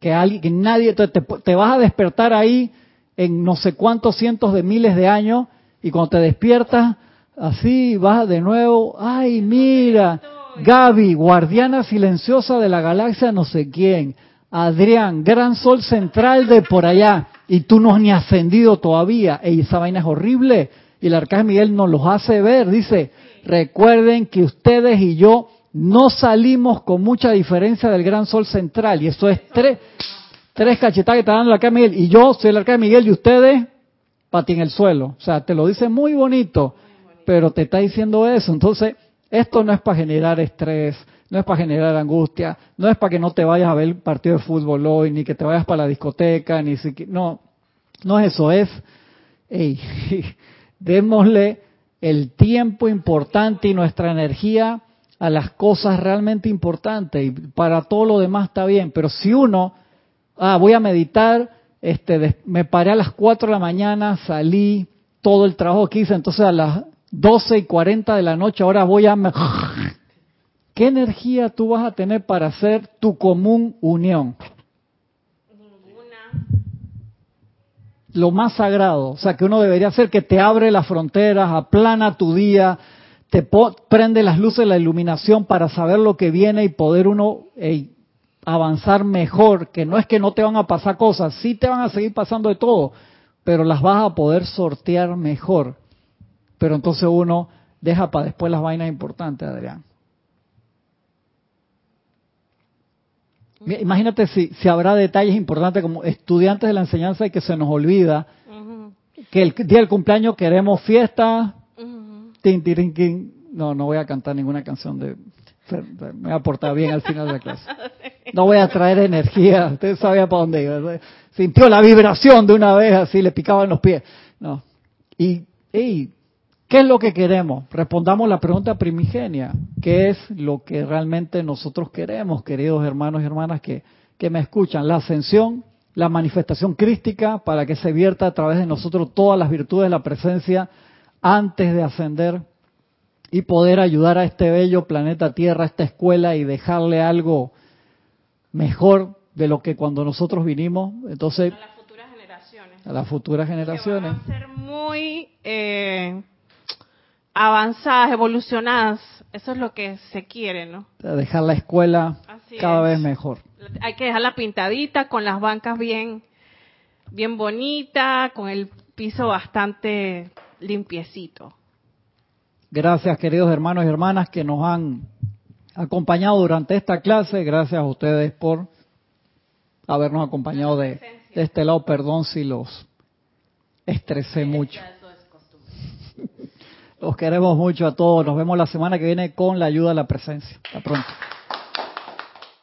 Speaker 1: que alguien, que nadie, te, te, vas a despertar ahí en no sé cuántos cientos de miles de años y cuando te despiertas, así vas de nuevo, ay mira, Gaby, guardiana silenciosa de la galaxia no sé quién, Adrián, gran sol central de por allá, y tú no has ni ascendido todavía, y esa vaina es horrible, y el arcángel Miguel nos los hace ver, dice, recuerden que ustedes y yo no salimos con mucha diferencia del gran sol central. Y eso es tres, tres cachetadas que está dando el arcángel Miguel. Y yo soy el arcángel Miguel y ustedes patín en el suelo. O sea, te lo dice muy bonito, pero te está diciendo eso. Entonces, esto no es para generar estrés, no es para generar angustia, no es para que no te vayas a ver el partido de fútbol hoy, ni que te vayas para la discoteca, ni siquiera, no, no es eso, es, hey, démosle el tiempo importante y nuestra energía a las cosas realmente importantes y para todo lo demás está bien, pero si uno, ah, voy a meditar, este, me paré a las 4 de la mañana, salí, todo el trabajo que hice, entonces a las 12 y 40 de la noche ahora voy a... ¿Qué energía tú vas a tener para hacer tu común unión? Ninguna. Lo más sagrado, o sea, que uno debería hacer que te abre las fronteras, aplana tu día, te prende las luces, la iluminación para saber lo que viene y poder uno avanzar mejor, que no es que no te van a pasar cosas, sí te van a seguir pasando de todo, pero las vas a poder sortear mejor. Pero entonces uno deja para después las vainas importantes, Adrián. Imagínate si, si habrá detalles importantes como estudiantes de la enseñanza y que se nos olvida que el día del cumpleaños queremos fiesta, no, no voy a cantar ninguna canción de... Me voy a portar bien al final de la clase. No voy a traer energía. Usted sabía para dónde iba. Sintió la vibración de una vez, así le picaban los pies. No. Y, ¿qué es lo que queremos? Respondamos la pregunta primigenia. ¿Qué es lo que realmente nosotros queremos, queridos hermanos y hermanas que, que me escuchan? La ascensión, la manifestación crística para que se vierta a través de nosotros todas las virtudes de la presencia antes de ascender y poder ayudar a este bello planeta Tierra, a esta escuela y dejarle algo mejor de lo que cuando nosotros vinimos. Entonces,
Speaker 2: a las futuras generaciones.
Speaker 1: A las futuras generaciones.
Speaker 2: Que van a ser muy eh, avanzadas, evolucionadas. Eso es lo que se quiere, ¿no?
Speaker 1: Dejar la escuela cada vez mejor.
Speaker 2: Hay que dejarla pintadita, con las bancas bien, bien bonitas, con el piso bastante limpiecito.
Speaker 1: Gracias, queridos hermanos y hermanas que nos han acompañado durante esta clase. Gracias a ustedes por habernos acompañado de, de este lado. Perdón si los estresé mucho. Los queremos mucho a todos. Nos vemos la semana que viene con la ayuda de la presencia. Hasta pronto.